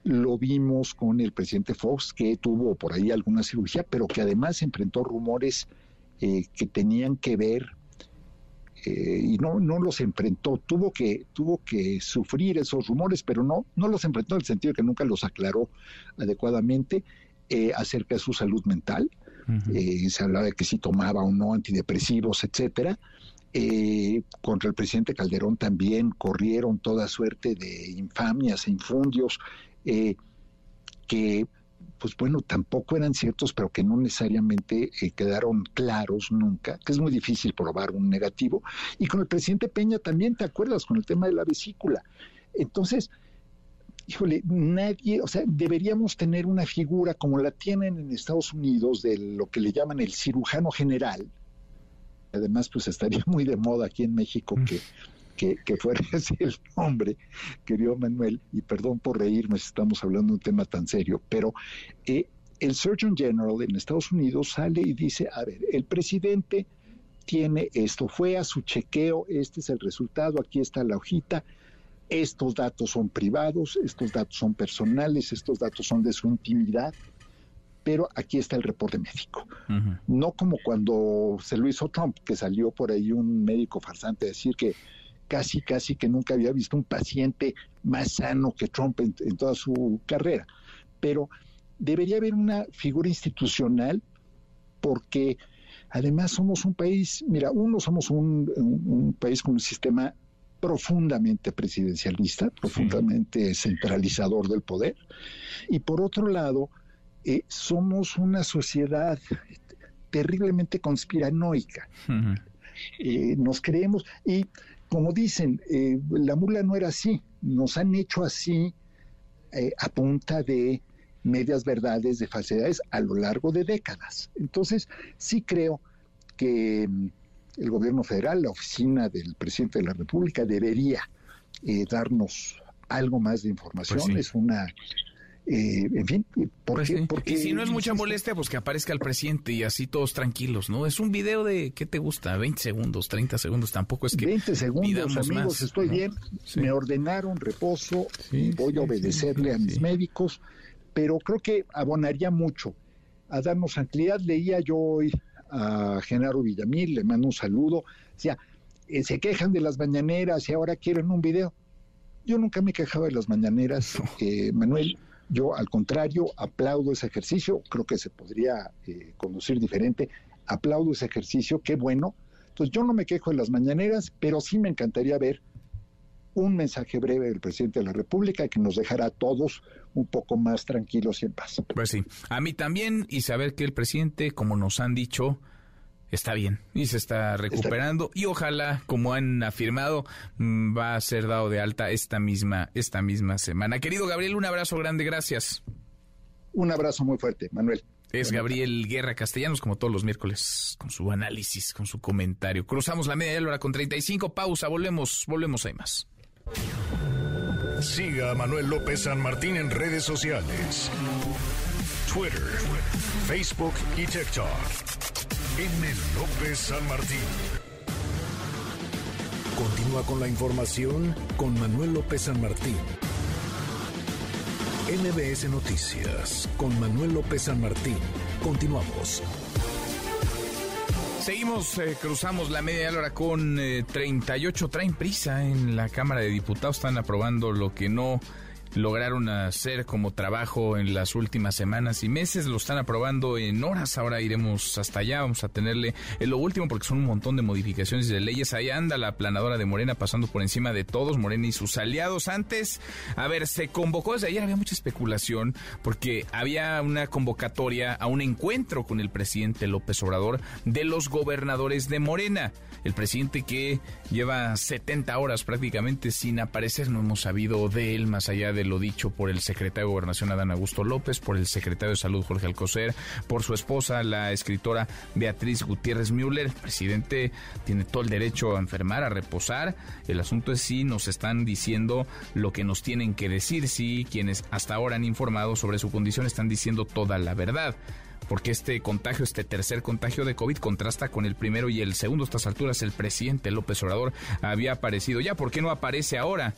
Lo vimos con el presidente Fox, que tuvo por ahí alguna cirugía, pero que además enfrentó rumores eh, que tenían que ver eh, y no, no los enfrentó, tuvo que, tuvo que sufrir esos rumores, pero no, no los enfrentó en el sentido de que nunca los aclaró adecuadamente eh, acerca de su salud mental. se hablaba de que si tomaba o no antidepresivos, etcétera. contra el presidente Calderón también corrieron toda suerte de infamias e infundios eh, que pues bueno, tampoco eran ciertos, pero que no necesariamente eh, quedaron claros nunca, que es muy difícil probar un negativo. Y con el presidente Peña también, ¿te acuerdas? Con el tema de la vesícula. Entonces, híjole, nadie, o sea, deberíamos tener una figura como la tienen en Estados Unidos de lo que le llaman el cirujano general. Además, pues estaría [LAUGHS] muy de moda aquí en México que que, fuera ese [LAUGHS] el nombre, querido Manuel, y perdón por reírme si estamos hablando de un tema tan serio, pero eh, el Surgeon General en Estados Unidos sale y dice, a ver, el presidente tiene esto, fue a su chequeo, este es el resultado, aquí está la hojita, estos datos son privados, estos datos son personales, estos datos son de su intimidad, pero aquí está el reporte médico. No como cuando se lo hizo Trump, que salió por ahí un médico farsante a decir que casi, casi que nunca había visto un paciente más sano que Trump en, toda su carrera. Pero debería haber una figura institucional porque además somos un país, mira, uno somos un, país con un sistema profundamente presidencialista, profundamente centralizador del poder, y por otro lado, eh, somos una sociedad terriblemente conspiranoica. Eh, nos creemos, y como dicen, eh, la mula no era así, nos han hecho así eh, a punta de medias verdades, de falsedades a lo largo de décadas. Entonces, sí creo que mm, el gobierno federal, la oficina del presidente de la República, debería eh, darnos algo más de información. Pues es una eh, en fin, ¿por
pues y si no es mucha molestia, pues que aparezca el presidente y así todos tranquilos, ¿no? Es un video de, ¿qué te gusta? 20 segundos, 30 segundos, tampoco es que
20 segundos, amigos, estoy bien, me ordenaron reposo, voy a obedecerle a mis médicos, pero creo que abonaría mucho a darnos tranquilidad. Leía yo hoy a Genaro Villamil, le mando un saludo, decía, eh, se quejan de las mañaneras y ahora quieren un video. Yo nunca me quejaba de las mañaneras, eh, Manuel yo, al contrario, aplaudo ese ejercicio, creo que se podría eh, conducir diferente, aplaudo ese ejercicio, qué bueno. Entonces, yo no me quejo de las mañaneras, pero sí me encantaría ver un mensaje breve del presidente de la República que nos dejara a todos un poco más tranquilos y en paz.
Pues sí, a mí también, y saber que el presidente, como nos han dicho, está bien y se está recuperando y ojalá, como han afirmado, mm, va a ser dado de alta esta misma, esta misma semana. Querido Gabriel, un abrazo grande, gracias.
Un abrazo muy fuerte, Manuel.
Es Gabriel Guerra Castellanos, como todos los miércoles, con su análisis, con su comentario. Cruzamos la media hora con 35, pausa, volvemos, volvemos, hay más.
Siga a Manuel López San Martín en redes sociales. Twitter, Facebook y TikTok. M. López San Martín. Continúa con la información con Manuel López San Martín. NBS Noticias con Manuel López San Martín. Continuamos.
Seguimos, eh, cruzamos la media hora con 38. Eh, Traen prisa en la Cámara de Diputados. Están aprobando lo que no lograron hacer como trabajo en las últimas semanas y meses. Lo están aprobando en horas. Ahora iremos hasta allá. Vamos a tenerle en lo último porque son un montón de modificaciones de leyes. Ahí anda la planadora de Morena pasando por encima de todos, Morena y sus aliados. Antes, a ver, se convocó desde ayer, había mucha especulación porque había una convocatoria a un encuentro con el presidente López Obrador de los gobernadores de Morena. El presidente que lleva 70 horas prácticamente sin aparecer, no hemos sabido de él más allá de lo dicho por el secretario de Gobernación Adán Augusto López, por el secretario de Salud Jorge Alcocer, por su esposa, la escritora Beatriz Gutiérrez Müller. El presidente tiene todo el derecho a enfermar, a reposar. El asunto es si nos están diciendo lo que nos tienen que decir, si quienes hasta ahora han informado sobre su condición están diciendo toda la verdad porque este contagio, este tercer contagio de COVID contrasta con el primero y el segundo. A estas alturas el presidente López Obrador había aparecido ya. ¿Por qué no aparece ahora?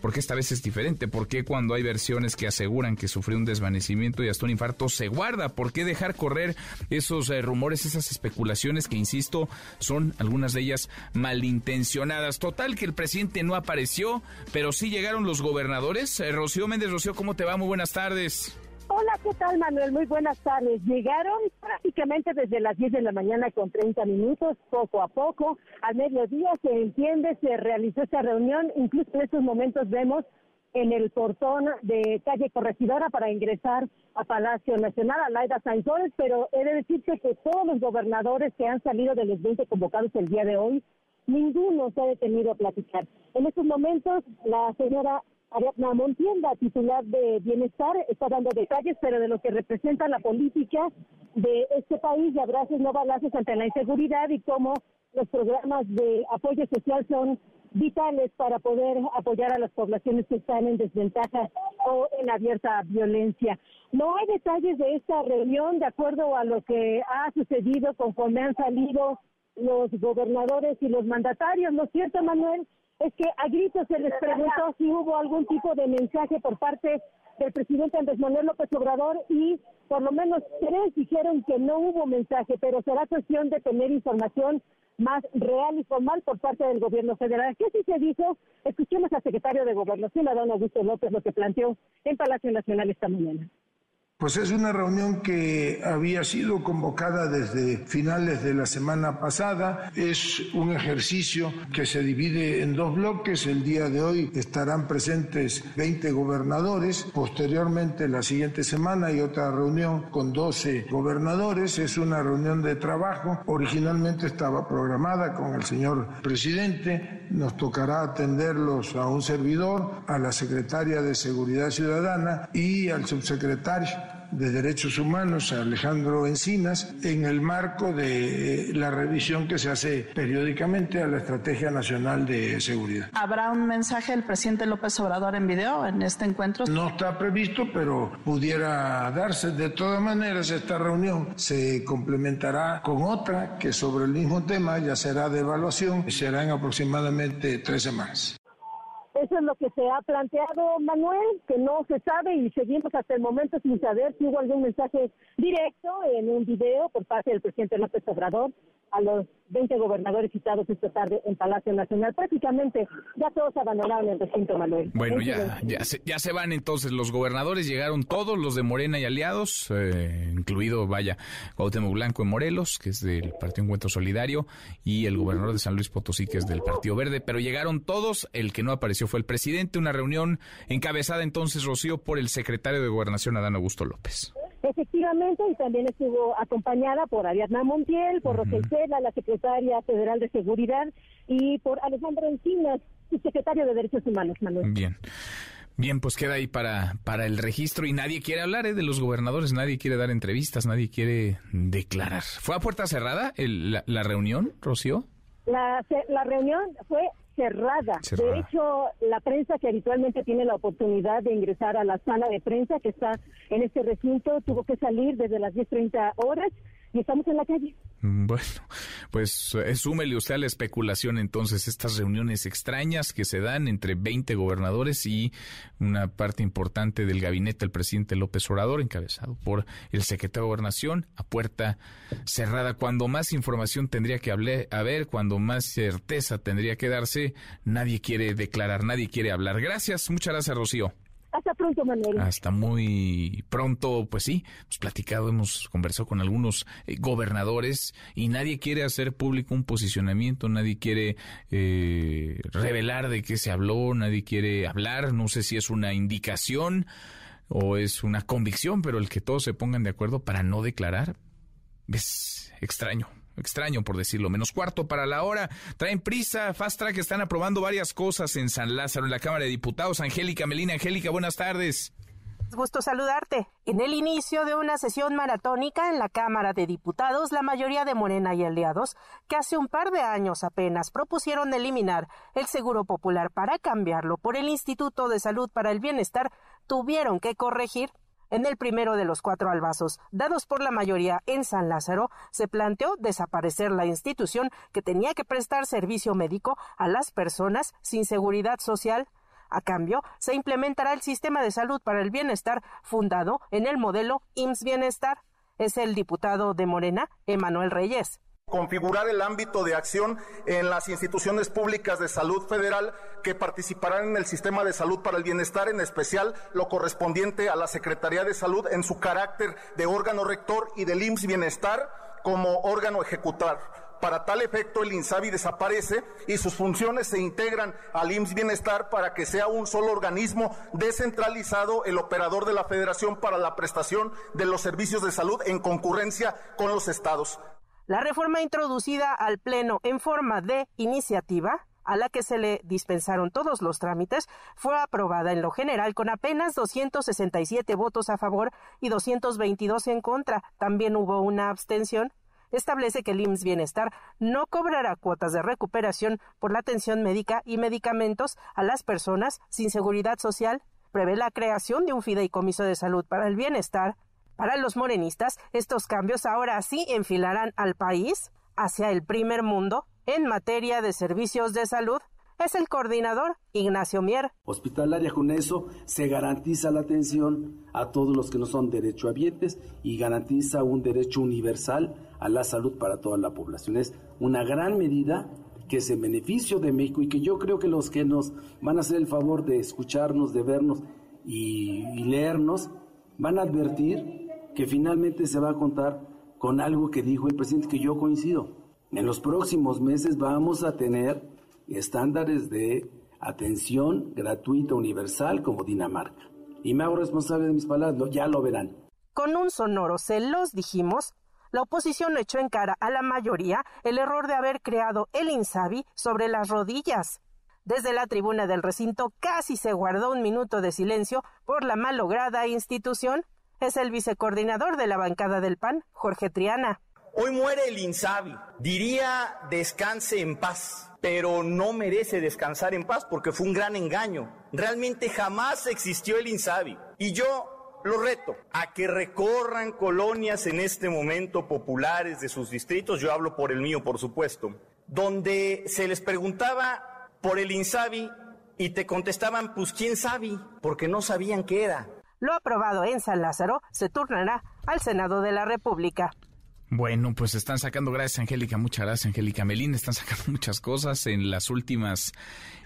Porque esta vez es diferente? ¿Por qué cuando hay versiones que aseguran que sufrió un desvanecimiento y hasta un infarto se guarda? ¿Por qué dejar correr esos eh, rumores, esas especulaciones que, insisto, son algunas de ellas malintencionadas? Total que el presidente no apareció, pero sí llegaron los gobernadores. Eh, Rocío Méndez, Rocío, ¿cómo te va? Muy buenas tardes.
Hola, ¿qué tal Manuel? Muy buenas tardes. Llegaron prácticamente desde las 10 de la mañana con 30 minutos, poco a poco. Al mediodía se entiende, se realizó esta reunión. Incluso en estos momentos vemos en el portón de calle Corregidora para ingresar a Palacio Nacional, a Laida Sanzores, pero he de decirte que todos los gobernadores que han salido de los 20 convocados el día de hoy, ninguno se ha detenido a platicar. En estos momentos, la señora Ariadna Montiel, la titular de Bienestar, está dando detalles, pero de lo que representa la política de este país de abrazos no balazos ante la inseguridad y cómo los programas de apoyo social son vitales para poder apoyar a las poblaciones que están en desventaja o en abierta violencia. No hay detalles de esta reunión de acuerdo a lo que ha sucedido conforme han salido los gobernadores y los mandatarios, ¿no es cierto, Manuel? Es que a gritos se les preguntó si hubo algún tipo de mensaje por parte del presidente Andrés Manuel López Obrador y por lo menos tres dijeron que no hubo mensaje, pero será cuestión de tener información más real y formal por parte del gobierno federal. ¿Qué sí se dijo? Escuchemos al secretario de Gobernación, Adán Augusto López, lo que planteó en Palacio Nacional esta mañana.
Pues es una reunión que había sido convocada desde finales de la semana pasada. Es un ejercicio que se divide en dos bloques. El día de hoy estarán presentes 20 gobernadores. Posteriormente, la siguiente semana, hay otra reunión con 12 gobernadores. Es una reunión de trabajo. Originalmente estaba programada con el señor presidente. Nos tocará atenderlos a un servidor, a la secretaria de Seguridad Ciudadana y al subsecretario de Derechos Humanos, Alejandro Encinas, en el marco de la revisión que se hace periódicamente a la Estrategia Nacional de Seguridad.
¿Habrá un mensaje del presidente López Obrador en video en este encuentro?
No está previsto, pero pudiera darse. De todas maneras, esta reunión se complementará con otra que sobre el mismo tema ya será de evaluación y será en aproximadamente tres semanas.
Eso es lo que se ha planteado, Manuel, que no se sabe y seguimos hasta el momento sin saber si hubo algún mensaje directo en un video por parte del presidente López Obrador a los 20 gobernadores citados esta tarde en Palacio Nacional. Prácticamente ya todos abandonaron el recinto, Manuel.
Bueno, ya, ya, se, ya se van entonces los gobernadores, llegaron todos los de Morena y aliados, eh, incluido, vaya, Cuauhtémoc Blanco en Morelos, que es del Partido Encuentro Solidario, y el gobernador de San Luis Potosí, que es del Partido Verde, pero llegaron todos, el que no apareció fue el presidente, una reunión encabezada entonces, Rocío, por el secretario de Gobernación, Adán Augusto López.
Efectivamente, y también estuvo acompañada por Ariadna Montiel, por uh la secretaria federal de Seguridad, y por Alejandro Encinas, secretario de Derechos Humanos, Manuel.
Bien. Bien, pues queda ahí para, para el registro y nadie quiere hablar ¿eh? de los gobernadores, nadie quiere dar entrevistas, nadie quiere declarar. ¿Fue a puerta cerrada la, reunión, Rocío?
La, la reunión fue cerrada. De hecho, la prensa que habitualmente tiene la oportunidad de ingresar a la sala de prensa que está en este recinto tuvo que salir desde las 10.30 horas y estamos en la calle.
Mm, bueno, [LAUGHS] pues eh, súmele usted a la especulación entonces estas reuniones extrañas que se dan entre 20 gobernadores y una parte importante del gabinete del presidente López Obrador, encabezado por el secretario de Gobernación, a puerta cerrada. Cuando más información tendría que haber, cuando más certeza tendría que darse, nadie quiere declarar, nadie quiere hablar. Gracias, muchas gracias, Rocío.
Hasta pronto, Manuel.
Hasta muy pronto, pues sí, hemos platicado, hemos conversado con algunos eh, gobernadores y nadie quiere hacer público un posicionamiento, nadie quiere eh, revelar de qué se habló, nadie quiere hablar, no sé si es una indicación o es una convicción, pero el que todos se pongan de acuerdo para no declarar es extraño extraño por decirlo, menos cuarto para la hora. Traen prisa, Fast Track están aprobando varias cosas en San Lázaro, en la Cámara de Diputados. Angélica Melina, Angélica, buenas tardes.
Gusto saludarte. En el inicio de una sesión maratónica en la Cámara de Diputados, la mayoría de Morena y aliados, que hace un par de años apenas propusieron eliminar el Seguro Popular para cambiarlo por el Instituto de Salud para el Bienestar, tuvieron que corregir en el primero de los cuatro albazos, dados por la mayoría en San Lázaro, se planteó desaparecer la institución que tenía que prestar servicio médico a las personas sin seguridad social. A cambio, se implementará el sistema de salud para el bienestar fundado en el modelo IMSS Bienestar. Es el diputado de Morena, Emanuel Reyes
configurar el ámbito de acción en las instituciones públicas de salud federal que participarán en el sistema de salud para el bienestar, en especial lo correspondiente a la Secretaría de Salud en su carácter de órgano rector y del IMSS Bienestar como órgano ejecutar. Para tal efecto, el INSABI desaparece y sus funciones se integran al IMSS Bienestar para que sea un solo organismo descentralizado, el operador de la Federación para la prestación de los servicios de salud en concurrencia con los estados.
La reforma introducida al Pleno en forma de iniciativa a la que se le dispensaron todos los trámites, fue aprobada en lo general con apenas 267 votos a favor y 222 en contra. También hubo una abstención. Establece que el IMSS Bienestar no cobrará cuotas de recuperación por la atención médica y medicamentos a las personas sin seguridad social. Prevé la creación de un fideicomiso de salud para el bienestar para los morenistas, estos cambios ahora sí enfilarán al país hacia el primer mundo en materia de servicios de salud. Es el coordinador Ignacio Mier.
Hospitalaria con eso se garantiza la atención a todos los que no son derechohabientes y garantiza un derecho universal a la salud para toda la población. Es una gran medida que es en beneficio de México y que yo creo que los que nos van a hacer el favor de escucharnos, de vernos y, y leernos, van a advertir que finalmente se va a contar con algo que dijo el presidente que yo coincido. En los próximos meses vamos a tener estándares de atención gratuita universal como Dinamarca. Y me hago responsable de mis palabras, ya lo verán.
Con un sonoro se los dijimos, la oposición echó en cara a la mayoría el error de haber creado el INSABI sobre las rodillas. Desde la tribuna del recinto casi se guardó un minuto de silencio por la malograda institución es el vicecoordinador de la bancada del PAN, Jorge Triana.
Hoy muere el Insabi. Diría descanse en paz, pero no merece descansar en paz porque fue un gran engaño. Realmente jamás existió el Insabi. Y yo lo reto a que recorran colonias en este momento populares de sus distritos, yo hablo por el mío, por supuesto, donde se les preguntaba por el Insabi y te contestaban, pues quién sabe, porque no sabían qué era.
Lo aprobado en San Lázaro se turnará al Senado de la República.
Bueno, pues están sacando, gracias Angélica, muchas gracias Angélica Melín, están sacando [LAUGHS] muchas cosas en las últimas,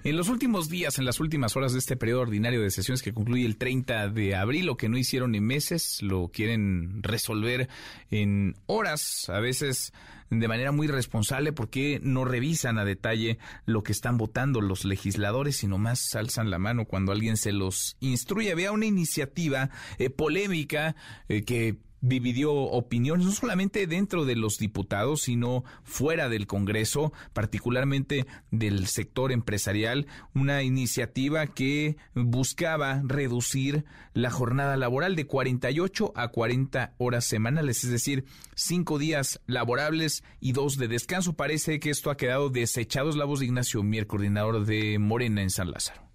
en los últimos días, en las últimas horas de este periodo ordinario de sesiones que concluye el 30 de abril, lo que no hicieron en meses, lo quieren resolver en horas, a veces de manera muy responsable porque no revisan a detalle lo que están votando los legisladores, sino más alzan la mano cuando alguien se los instruye. Había una iniciativa eh, polémica eh, que dividió opiniones, no solamente dentro de los diputados, sino fuera del Congreso, particularmente del sector empresarial, una iniciativa que buscaba reducir la jornada laboral de 48 a 40 horas semanales, es decir, cinco días laborables y dos de descanso. Parece que esto ha quedado desechado. Es la voz de Ignacio Mier, coordinador de Morena en San Lázaro.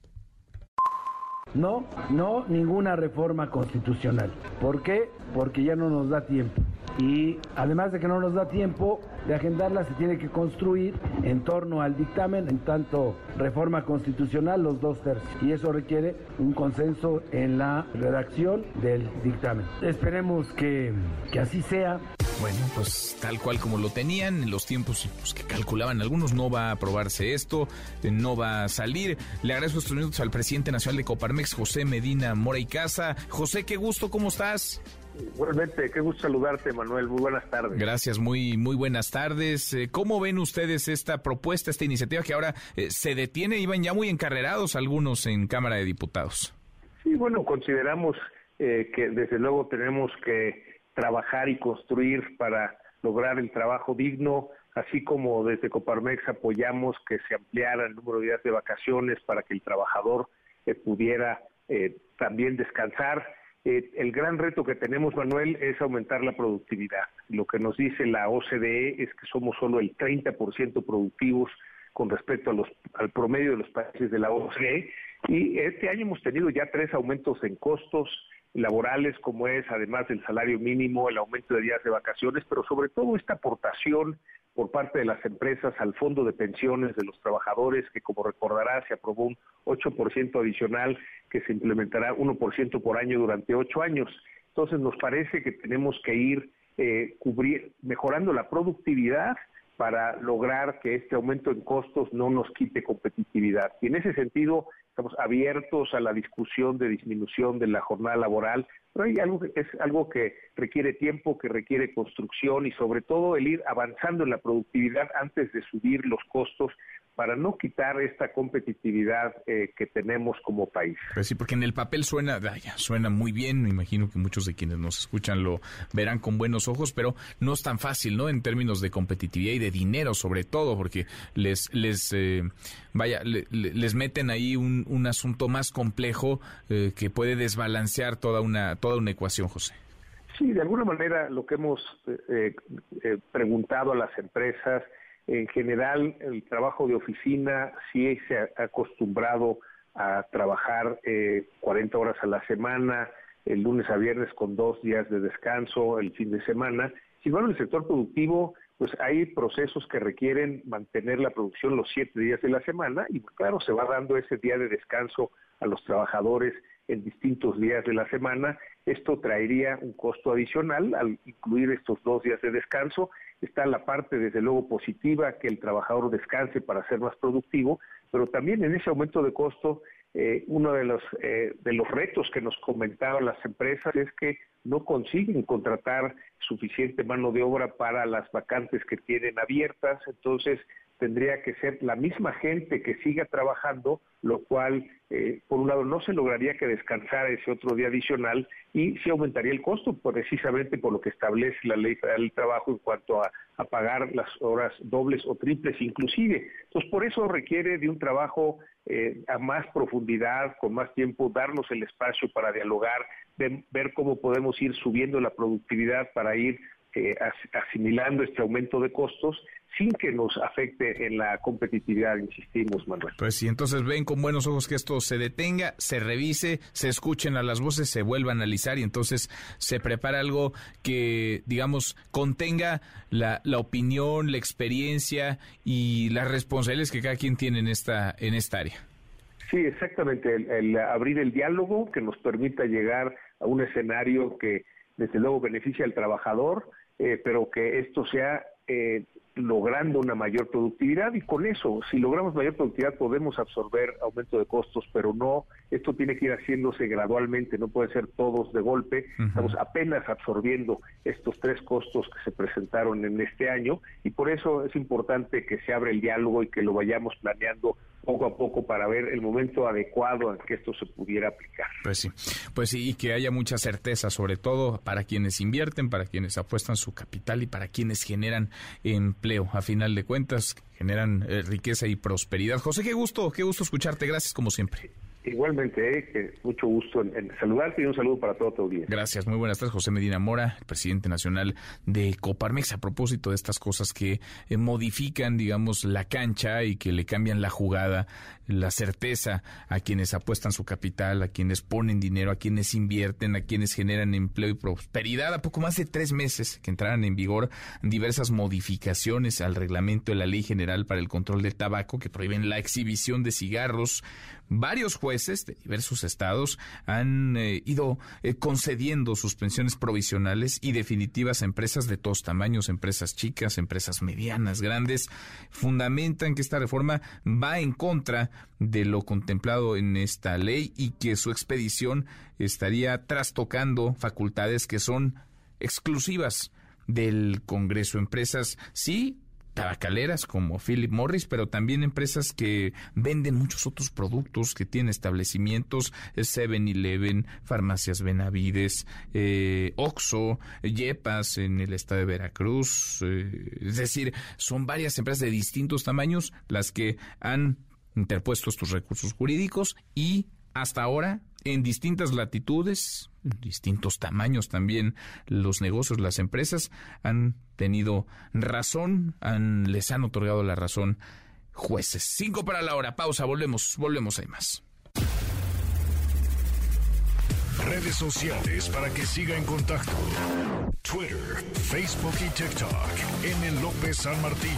No, no, ninguna reforma constitucional. ¿Por qué? Porque ya no nos da tiempo.
Y además de que no nos da tiempo de agendarla, se tiene que construir en torno al dictamen, en tanto reforma constitucional, los dos tercios. Y eso requiere un consenso en la redacción del dictamen. Esperemos que, que así sea.
Bueno, pues tal cual como lo tenían, en los tiempos pues, que calculaban algunos, no va a aprobarse esto, eh, no va a salir. Le agradezco estos minutos al presidente nacional de Coparmex, José Medina Mora y Casa. José, qué gusto, ¿cómo estás?
Igualmente, qué gusto saludarte, Manuel. Muy buenas tardes.
Gracias, muy, muy buenas tardes. Eh, ¿Cómo ven ustedes esta propuesta, esta iniciativa que ahora eh, se detiene? Iban ya muy encarrerados algunos en Cámara de Diputados.
Sí, bueno, consideramos que desde luego tenemos que trabajar y construir para lograr el trabajo digno, así como desde Coparmex apoyamos que se ampliara el número de días de vacaciones para que el trabajador eh, pudiera eh, también descansar. Eh, el gran reto que tenemos, Manuel, es aumentar la productividad. Lo que nos dice la OCDE es que somos solo el 30% productivos con respecto a los, al promedio de los países de la OCDE. Y este año hemos tenido ya tres aumentos en costos, laborales como es, además del salario mínimo, el aumento de días de vacaciones, pero sobre todo esta aportación por parte de las empresas al fondo de pensiones de los trabajadores, que como recordará se aprobó un 8% adicional que se implementará 1% por año durante ocho años. Entonces nos parece que tenemos que ir eh, cubrir, mejorando la productividad para lograr que este aumento en costos no nos quite competitividad. Y en ese sentido, estamos abiertos a la discusión de disminución de la jornada laboral, pero hay algo que es algo que requiere tiempo, que requiere construcción y sobre todo el ir avanzando en la productividad antes de subir los costos para no quitar esta competitividad eh, que tenemos como país.
Pues sí, porque en el papel suena, vaya, suena muy bien, me imagino que muchos de quienes nos escuchan lo verán con buenos ojos, pero no es tan fácil, ¿no? En términos de competitividad y de dinero sobre todo, porque les, les eh, vaya, les meten ahí un, un, asunto más complejo eh, que puede desbalancear toda una, toda una ecuación, José.
Sí, de alguna manera lo que hemos preguntado a las empresas en general, el trabajo de oficina sí se ha acostumbrado a trabajar eh, 40 horas a la semana, el lunes a viernes con dos días de descanso, el fin de semana. Sin embargo, en el sector productivo, pues hay procesos que requieren mantener la producción los siete días de la semana y claro, se va dando ese día de descanso a los trabajadores en distintos días de la semana. Esto traería un costo adicional al incluir estos dos días de descanso. Está la parte, desde luego, positiva, que el trabajador descanse para ser más productivo, pero también en ese aumento de costo, eh, uno de los, eh, de los retos que nos comentaban las empresas es que no consiguen contratar suficiente mano de obra para las vacantes que tienen abiertas, entonces tendría que ser la misma gente que siga trabajando, lo cual, eh, por un lado, no se lograría que descansara ese otro día adicional y sí aumentaría el costo, precisamente por lo que establece la ley del trabajo en cuanto a, pagar las horas dobles o triples inclusive. Entonces, por eso requiere de un trabajo eh, a más profundidad, con más tiempo, darnos el espacio para dialogar, ver cómo podemos ir subiendo la productividad para ir eh, asimilando este aumento de costos sin que nos afecte en la competitividad, insistimos, Manuel.
Pues sí, entonces ven con buenos ojos que esto se detenga, se revise, se escuchen a las voces, se vuelva a analizar y entonces se prepara algo que, digamos, contenga la, la opinión, la experiencia y las responsabilidades que cada quien tiene en esta, en esta área.
Sí, exactamente, el abrir el diálogo que nos permita llegar a un escenario que desde luego beneficia al trabajador, eh, pero que esto sea eh, logrando una mayor productividad y con eso, si logramos mayor productividad podemos absorber aumento de costos, pero no, esto tiene que ir haciéndose gradualmente, no puede ser todos de golpe, estamos apenas absorbiendo estos tres costos que se presentaron en este año y por eso es importante que se abra el diálogo y que lo vayamos planeando poco a poco para ver el momento adecuado en que esto se pudiera aplicar.
Pues sí, pues sí, y que haya mucha certeza, sobre todo para quienes invierten, para quienes apuestan su capital y para quienes generan empleo. A final de cuentas, generan eh, riqueza y prosperidad. José, qué gusto, qué gusto escucharte. Gracias como siempre.
Igualmente, eh, mucho gusto en, saludarte y un saludo para todo tu audiencia.
Gracias, muy buenas tardes, José Medina Mora, presidente nacional de Coparmex, a propósito de estas cosas que eh, modifican, digamos, la cancha y que le cambian la jugada, la certeza a quienes apuestan su capital, a quienes ponen dinero, a quienes invierten, a quienes generan empleo y prosperidad. A poco más de tres meses que entraran en vigor diversas modificaciones al reglamento de la Ley General para el Control del Tabaco que prohíben la exhibición de cigarros Varios jueces de diversos estados han eh, ido eh, concediendo suspensiones provisionales y definitivas a empresas de todos tamaños, empresas chicas, empresas medianas, grandes. Fundamentan que esta reforma va en contra de lo contemplado en esta ley y que su expedición estaría trastocando facultades que son exclusivas del Congreso. Empresas, sí, tabacaleras como Philip Morris, pero también empresas que venden muchos otros productos, que tienen establecimientos, 7-Eleven, Farmacias Benavides, eh, Oxo, Yepas en el estado de Veracruz. Eh, es decir, son varias empresas de distintos tamaños las que han interpuesto estos recursos jurídicos y hasta ahora en distintas latitudes, distintos tamaños también, los negocios, las empresas han tenido razón, les han otorgado la razón jueces. Cinco para la hora, pausa, volvemos, volvemos, hay más.
Redes sociales para que siga en contacto: Twitter, Facebook y TikTok. M. López San Martín.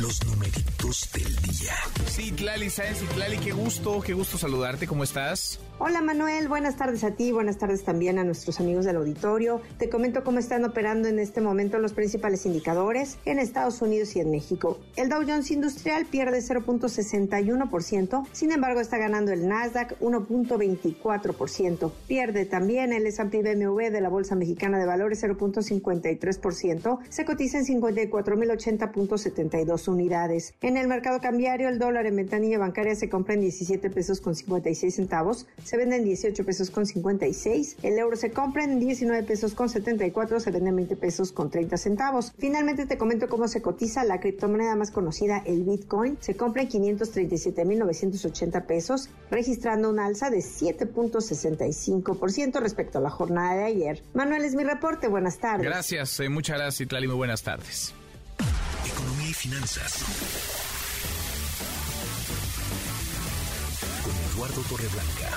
Los numeritos del día.
Sí, Tlali Sáenz y qué gusto, qué gusto saludarte, ¿cómo estás?
Hola Manuel, buenas tardes a ti, buenas tardes también a nuestros amigos del auditorio. Te comento cómo están operando en este momento los principales indicadores en Estados Unidos y en México. El Dow Jones Industrial pierde 0.61%, sin embargo está ganando el Nasdaq 1.24%. Pierde también el S&P BMW de la Bolsa Mexicana de Valores 0.53%, se cotiza en 54.080.72 unidades. En el mercado cambiario el dólar en ventanilla bancaria se compra en 17 pesos con 56 centavos se vende en 18 pesos con 56, el euro se compra en 19 pesos con 74, se vende en 20 pesos con 30 centavos. Finalmente te comento cómo se cotiza la criptomoneda más conocida, el Bitcoin, se compra en 537.980 pesos, registrando un alza de 7.65% respecto a la jornada de ayer. Manuel es mi reporte, buenas tardes.
Gracias, eh, muchas gracias Itlali, muy buenas tardes.
Economía y finanzas. Eduardo Torreblanca.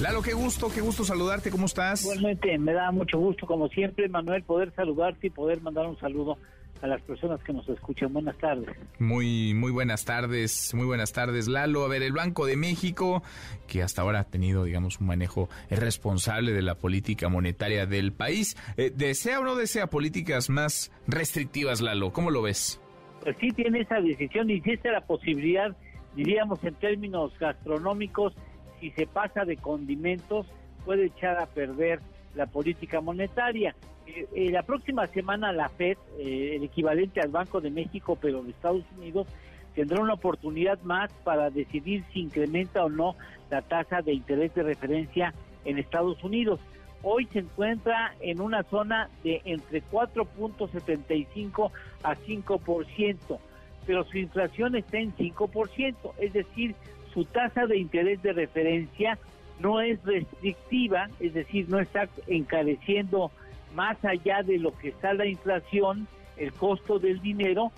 Lalo, qué gusto, qué gusto saludarte, ¿cómo estás?
Igualmente, me da mucho gusto, como siempre, Manuel, poder saludarte y poder mandar un saludo a las personas que nos escuchan. Buenas tardes.
Muy, muy buenas tardes, muy buenas tardes, Lalo. A ver, el Banco de México, que hasta ahora ha tenido, digamos, un manejo responsable de la política monetaria del país, eh, ¿desea o no desea políticas más restrictivas, Lalo? ¿Cómo lo ves?
Pues sí tiene esa decisión y existe la posibilidad diríamos en términos gastronómicos, si se pasa de condimentos, puede echar a perder la política monetaria. Eh, eh, la próxima semana la Fed, eh, el equivalente al Banco de México, pero en Estados Unidos, tendrá una oportunidad más para decidir si incrementa o no la tasa de interés de referencia en Estados Unidos. Hoy se encuentra en una zona de entre 4.75 a 5% pero su inflación está en 5%, es decir, su tasa de interés de referencia no es restrictiva, es decir, no está encareciendo más allá de lo que está la inflación, el costo del dinero,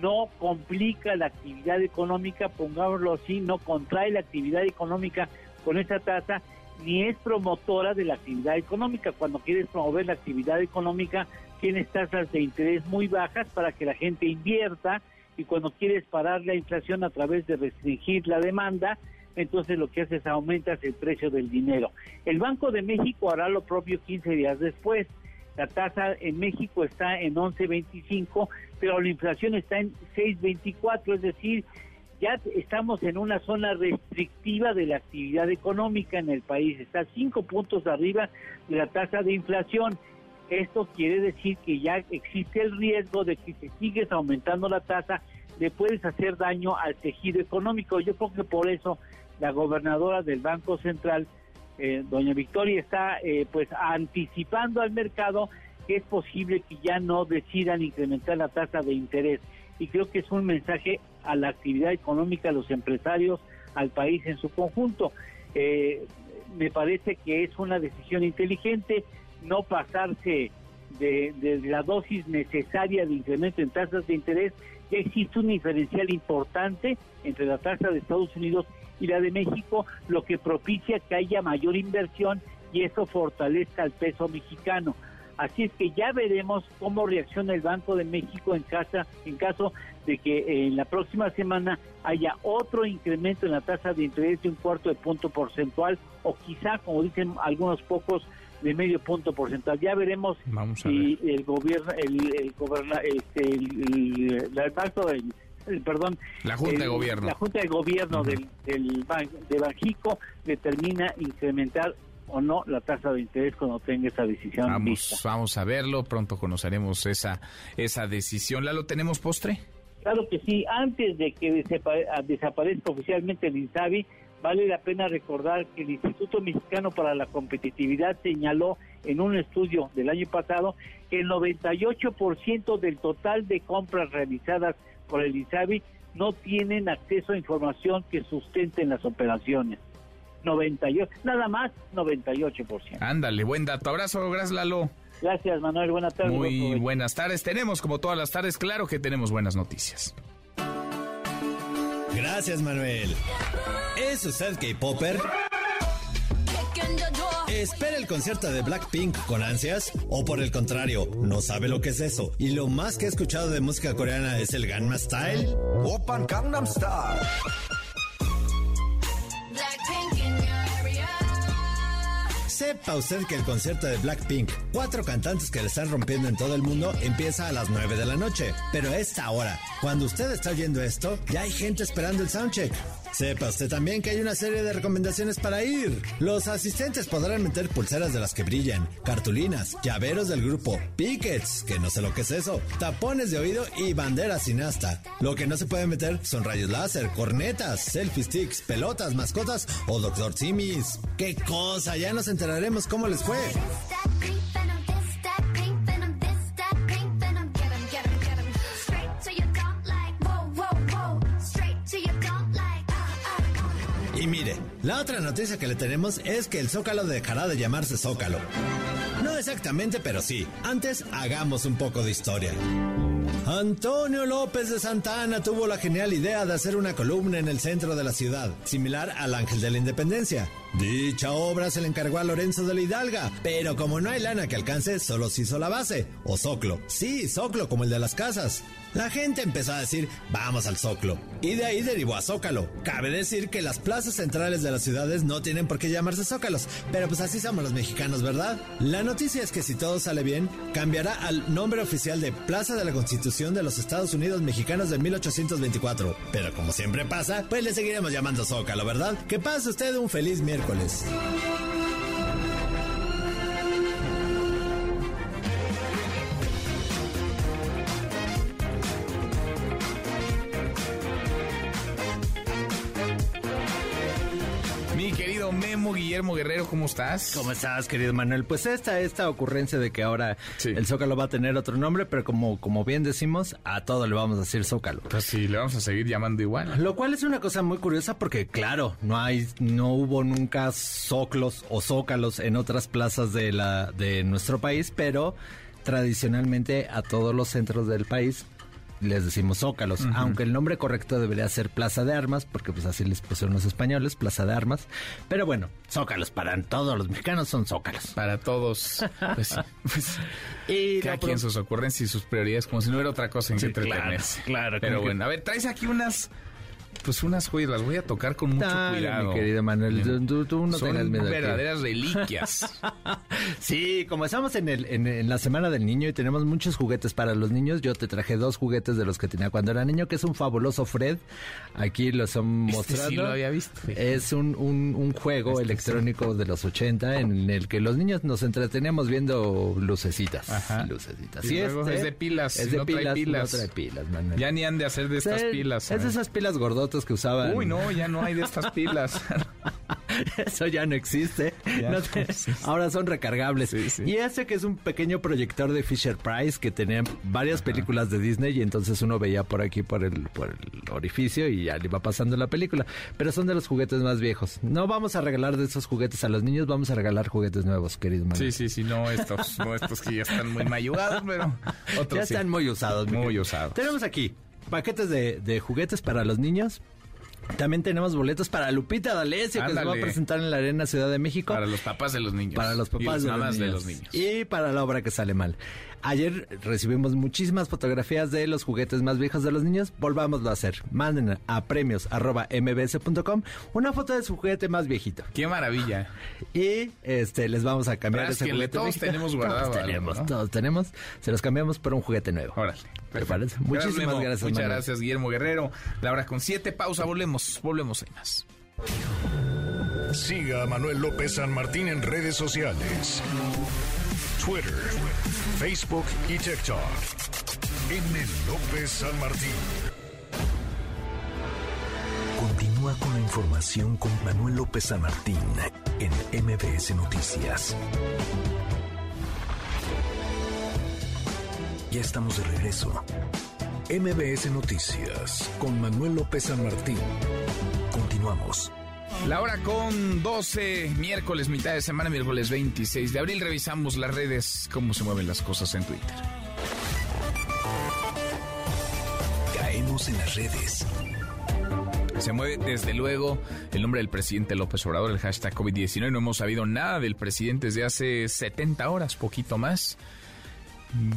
no complica la actividad económica, pongámoslo así, no contrae la actividad económica con esa tasa, ni es promotora de la actividad económica. Cuando quieres promover la actividad económica, tienes tasas de interés muy bajas para que la gente invierta, y cuando quieres parar la inflación a través de restringir la demanda, entonces lo que haces aumentas el precio del dinero. El Banco de México hará lo propio 15 días después. La tasa en México está en 11.25, pero la inflación está en 6.24, es decir, ya estamos en una zona restrictiva de la actividad económica en el país. Está cinco puntos arriba de la tasa de inflación Esto quiere decir que ya existe el riesgo de que si sigues aumentando la tasa, le puedes hacer daño al tejido económico. Yo creo que por eso la gobernadora del Banco Central, eh, doña Victoria, está eh, pues anticipando al mercado que es posible que ya no decidan incrementar la tasa de interés. Y creo que es un mensaje a la actividad económica, a los empresarios, al país en su conjunto. Eh, me parece que es una decisión inteligente no pasarse de, de, la dosis necesaria de incremento en tasas de interés. Existe un diferencial importante entre la tasa de Estados Unidos y la de México, lo que propicia que haya mayor inversión y eso fortalezca el peso mexicano. Así es que ya veremos cómo reacciona el Banco de México en, casa, en caso de que en la próxima semana haya otro incremento en la tasa de interés de un cuarto de punto porcentual o quizá, como dicen algunos pocos, de medio punto porcentual. Ya veremos si el gobierno, el, el, este, el, el, perdón,
la Junta de Gobierno,
la Junta de Gobierno del, del de Banjico determina incrementar o no la tasa de interés cuando tenga esa decisión.
Vamos, vamos a verlo, pronto conoceremos esa, esa decisión. ¿La lo tenemos postre?
Claro que sí, antes de que desaparezca oficialmente el INSABI, vale la pena recordar que el Instituto Mexicano para la Competitividad señaló en un estudio del año pasado que el 98% del total de compras realizadas por el INSABI no tienen acceso a información que sustenten las operaciones. 98, nada más 98%.
Ándale, buen dato. Abrazo, gracias Lalo.
Gracias Manuel, buenas tardes.
Muy buenas tardes. Tenemos, como todas las tardes, claro que tenemos buenas noticias.
Gracias Manuel. ¿Es usted K-Popper? ¿Espera el concierto de Blackpink con ansias? ¿O por el contrario, no sabe lo que es eso? ¿Y lo más que he escuchado de música coreana es el Gangnam Style? Open Gangnam Style. Sepa usted que el concierto de Blackpink, cuatro cantantes que le están rompiendo en todo el mundo, empieza a las 9 de la noche. Pero esta hora, cuando usted está oyendo esto, ya hay gente esperando el soundcheck. Sepa usted también que hay una serie de recomendaciones para ir. Los asistentes podrán meter pulseras de las que brillan, cartulinas, llaveros del grupo, pickets, que no sé lo que es eso, tapones de oído y banderas sin asta. Lo que no se puede meter son rayos láser, cornetas, selfie sticks, pelotas, mascotas o Doctor Simis. ¡Qué cosa! Ya nos enteraremos cómo les fue. La otra noticia que le tenemos es que el Zócalo dejará de llamarse Zócalo. No exactamente, pero sí. Antes hagamos un poco de historia. Antonio López de Santana tuvo la genial idea de hacer una columna en el centro de la ciudad, similar al Ángel de la Independencia. Dicha obra se le encargó a Lorenzo de la Hidalga, pero como no hay lana que alcance, solo se hizo la base, o zoclo. Sí, zoclo, como el de las casas. La gente empezó a decir, vamos al Zócalo. Y de ahí derivó a Zócalo. Cabe decir que las plazas centrales de las ciudades no tienen por qué llamarse Zócalos, pero pues así somos los mexicanos, ¿verdad? La noticia es que si todo sale bien, cambiará al nombre oficial de Plaza de la Constitución de los Estados Unidos Mexicanos de 1824. Pero como siempre pasa, pues le seguiremos llamando Zócalo, ¿verdad? Que pase usted un feliz miércoles.
Guillermo Guerrero, ¿cómo estás?
¿Cómo estás, querido Manuel? Pues esta, esta ocurrencia de que ahora el Zócalo va a tener otro nombre, pero como, como bien decimos, a todo le vamos a decir Zócalo.
Pues sí, le vamos a seguir llamando igual.
Lo cual es una cosa muy curiosa porque, claro, no hay, no hubo nunca zóclos o zócalos en otras plazas de la, de nuestro país, pero tradicionalmente a todos los centros del país les decimos zócalos, aunque el nombre correcto debería ser Plaza de Armas, porque pues así les pusieron los españoles, Plaza de Armas. Pero bueno, zócalos para todos los mexicanos son zócalos.
Para todos. Pues, pues [LAUGHS] y cada quien sus ocurrencias y sus prioridades, como si no hubiera otra cosa en que entretenerse.
Claro,
Pero bueno, a ver, traes aquí unas pues unas joyas, las voy a tocar con mucho cuidado.
Mi querido Manuel, tú, no
Son verdaderas reliquias. [LAUGHS]
Sí, como estamos en, el, en, la Semana del Niño y tenemos muchos juguetes para los niños, yo te traje dos juguetes de los que tenía cuando era niño, que es un fabuloso Fred. Aquí los son
este
mostrando.
Sí lo había visto.
Es un, un, juego
Este
electrónico de los 80 en el que los niños nos entretenemos viendo lucecitas.
Ajá.
Lucecitas.
Y este es de pilas.
Es de
no
pilas,
trae pilas.
No trae pilas, Manuel.
Ya ni han de hacer de estas
Sí,
pilas.
Es de esas pilas gordotas que usaban.
Uy, no, ya no hay de estas pilas. [LAUGHS]
Eso ya no existe.
Ya
No te-. Ahora son recargables.
Sí.
Y ese que es un pequeño proyector de Fisher Price que tenía varias películas de Disney y entonces uno veía por aquí por el, por el orificio y ya le iba pasando la película. Pero son de los juguetes más viejos. No vamos a regalar de esos juguetes a los niños, vamos a regalar juguetes nuevos, querido Manuel.
Sí, sí, sí, no estos, no estos que ya están muy mayugados, pero otros
Ya están muy usados.
Muy usados.
Tenemos aquí paquetes de, de juguetes para los niños. También tenemos boletos para Lupita D'Alessio, que se va a presentar en la Arena Ciudad de México.
Para los papás de los niños.
Para los
Y
papás de, los niños. Y para la obra que sale mal. Ayer recibimos muchísimas fotografías de los juguetes más viejos de los niños. Volvámoslo a hacer. Manden a premios arroba mbs.com una foto de su juguete más viejito.
Qué maravilla.
Y este les vamos a cambiar ese juguete
todos
viejito.
tenemos guardado
Todos tenemos,
¿no?
todos tenemos. Se los cambiamos por un juguete nuevo.
Órale. Gracias,
Muchísimas
Memo.
gracias,
Muchas
Manuel.
gracias, Guillermo Guerrero. La hora con siete. Pausa, volvemos. Volvemos en más.
Siga a Manuel López San Martín en redes sociales. Twitter, Facebook y TikTok. M. López San Martín.
Continúa con la información con Manuel López San Martín en MBS Noticias. Ya estamos de regreso. MBS Noticias con Manuel López San Martín. Continuamos.
La hora con 12, miércoles, mitad de semana, miércoles 26 de abril. Revisamos las redes, cómo se mueven las cosas en Twitter.
Caemos en las redes.
Se mueve desde luego el nombre del presidente López Obrador, el hashtag COVID-19. No hemos sabido nada del presidente desde hace 70 horas, poquito más.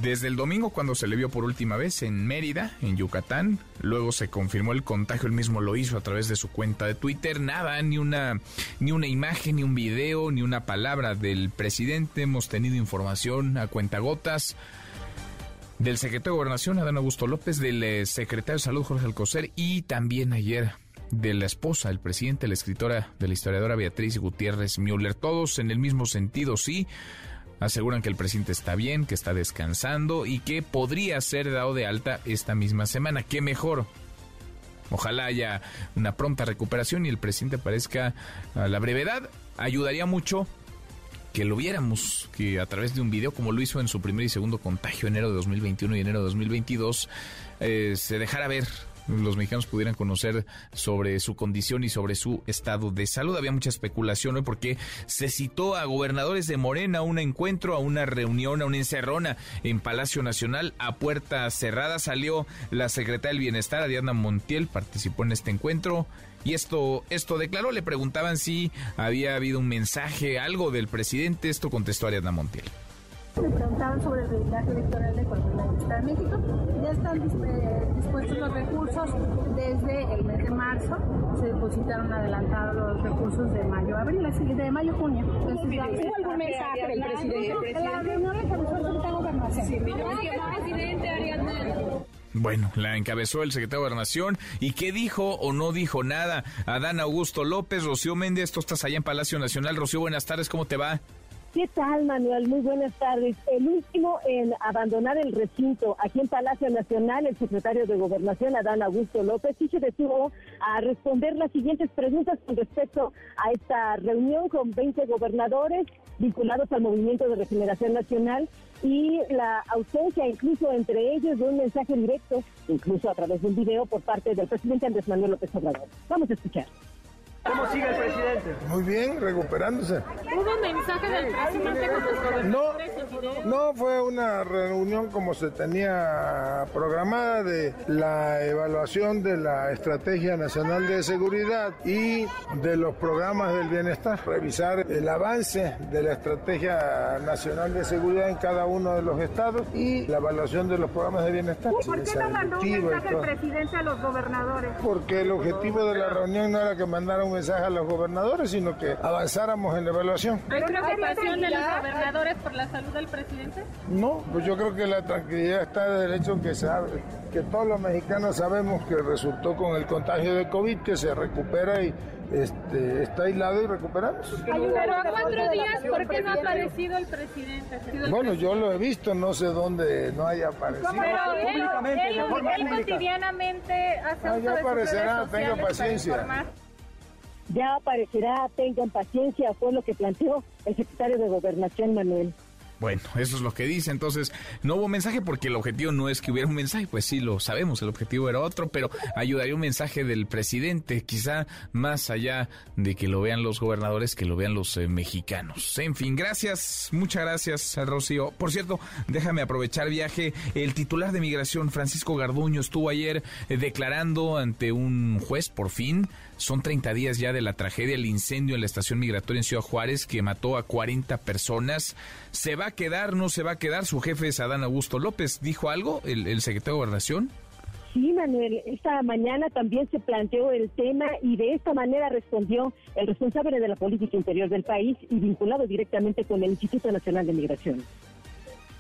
Desde el domingo cuando se le vio por última vez en Mérida, en Yucatán, luego se confirmó el contagio, él mismo lo hizo a través de su cuenta de Twitter, nada, ni una ni una imagen, ni un video, ni una palabra del presidente, hemos tenido información a cuentagotas del secretario de Gobernación, Adán Augusto López, del eh, secretario de Salud, Jorge Alcocer, y también ayer de la esposa del presidente, la escritora de la historiadora Beatriz Gutiérrez Müller. Todos en el mismo sentido, sí. Aseguran que el presidente está bien, que está descansando y que podría ser dado de alta esta misma semana. ¿Qué mejor? Ojalá haya una pronta recuperación y el presidente aparezca a la brevedad. Ayudaría mucho que lo viéramos, que a través de un video, como lo hizo en su primer y segundo contagio, enero de 2021 y enero de 2022, eh, se dejara ver. Los mexicanos pudieran conocer sobre su condición y sobre su estado de salud. Había mucha especulación hoy porque se citó a gobernadores de Morena a un encuentro, a una reunión, a una encerrona en Palacio Nacional a puerta cerrada. Salió la secretaria del Bienestar, Diana Montiel, participó en este encuentro. Y esto, esto declaró, le preguntaban si había habido un mensaje, algo del presidente. Esto contestó Ariadna Montiel.
Me preguntaban sobre el blindaje electoral de Coahuila y Estado de México. Ya están disp- dispuestos los recursos desde el mes de marzo. Se depositaron adelantados los recursos de mayo abril, así que de mayo junio. Entonces, ya-
¿Hubo algún mensaje del presidente?
La reunión la encabezó el secretario de Gobernación.
presidente Ariadna.
Bueno, la encabezó el secretario de Gobernación. ¿Y qué dijo o no dijo nada? Adán Augusto López, Rocío Méndez, tú estás allá en Palacio Nacional. Rocío, buenas tardes, ¿cómo te va?
¿Qué tal, Manuel? Muy buenas tardes. El último en abandonar el recinto aquí en Palacio Nacional, el secretario de Gobernación, Adán Augusto López, sí se detuvo a responder las siguientes preguntas con respecto a esta reunión con 20 gobernadores vinculados al Movimiento de Regeneración Nacional y la ausencia incluso entre ellos de un mensaje directo, incluso a través de un video por parte del presidente Andrés Manuel López Obrador. Vamos a escuchar.
¿Cómo sigue el presidente?
Muy bien, recuperándose.
¿Hubo mensaje del presidente con los gobernadores video?
No fue una reunión como se tenía programada de la evaluación de la Estrategia Nacional de Seguridad y de los programas del bienestar. Revisar el avance de la Estrategia Nacional de Seguridad en cada uno de los estados y la evaluación de los programas de bienestar.
¿Por qué no mandó un mensaje el presidente a los gobernadores?
Porque el objetivo de la reunión no era que mandara un mensaje a los gobernadores, sino que avanzáramos en la evaluación.
¿Hay preocupación de los gobernadores por la salud del presidente?
No, pues yo creo que la tranquilidad está de derecho que sabe, que todos los mexicanos sabemos que resultó con el contagio de COVID, que se recupera y este, está aislado y recuperamos.
Pero a cuatro días, ¿por qué no ha aparecido el presidente?
Bueno, yo lo he visto, no sé dónde no haya aparecido.
Pero él, él, él cotidianamente hace
Ah,
uso
ya aparecerá, tenga paciencia.
Ya aparecerá, tengan paciencia, fue lo que planteó el secretario de Gobernación Manuel.
Bueno, eso es lo que dice. Entonces, no hubo mensaje porque el objetivo no es que hubiera un mensaje, pues sí lo sabemos, el objetivo era otro, pero ayudaría un mensaje del presidente, quizá más allá de que lo vean los gobernadores, que lo vean los eh, mexicanos. En fin, gracias, muchas gracias, Rocío. Por cierto, déjame aprovechar viaje. El titular de migración, Francisco Garduño, estuvo ayer eh, declarando ante un juez, por fin. Son 30 días ya de la tragedia, el incendio en la estación migratoria en Ciudad Juárez que mató a 40 personas. ¿Se va a quedar, no se va a quedar? Su jefe es Adán Augusto López. ¿Dijo algo el, el secretario de Gobernación?
Sí, Manuel, esta mañana también se planteó el tema y de esta manera respondió el responsable de la política interior del país y vinculado directamente con el Instituto Nacional de Migración.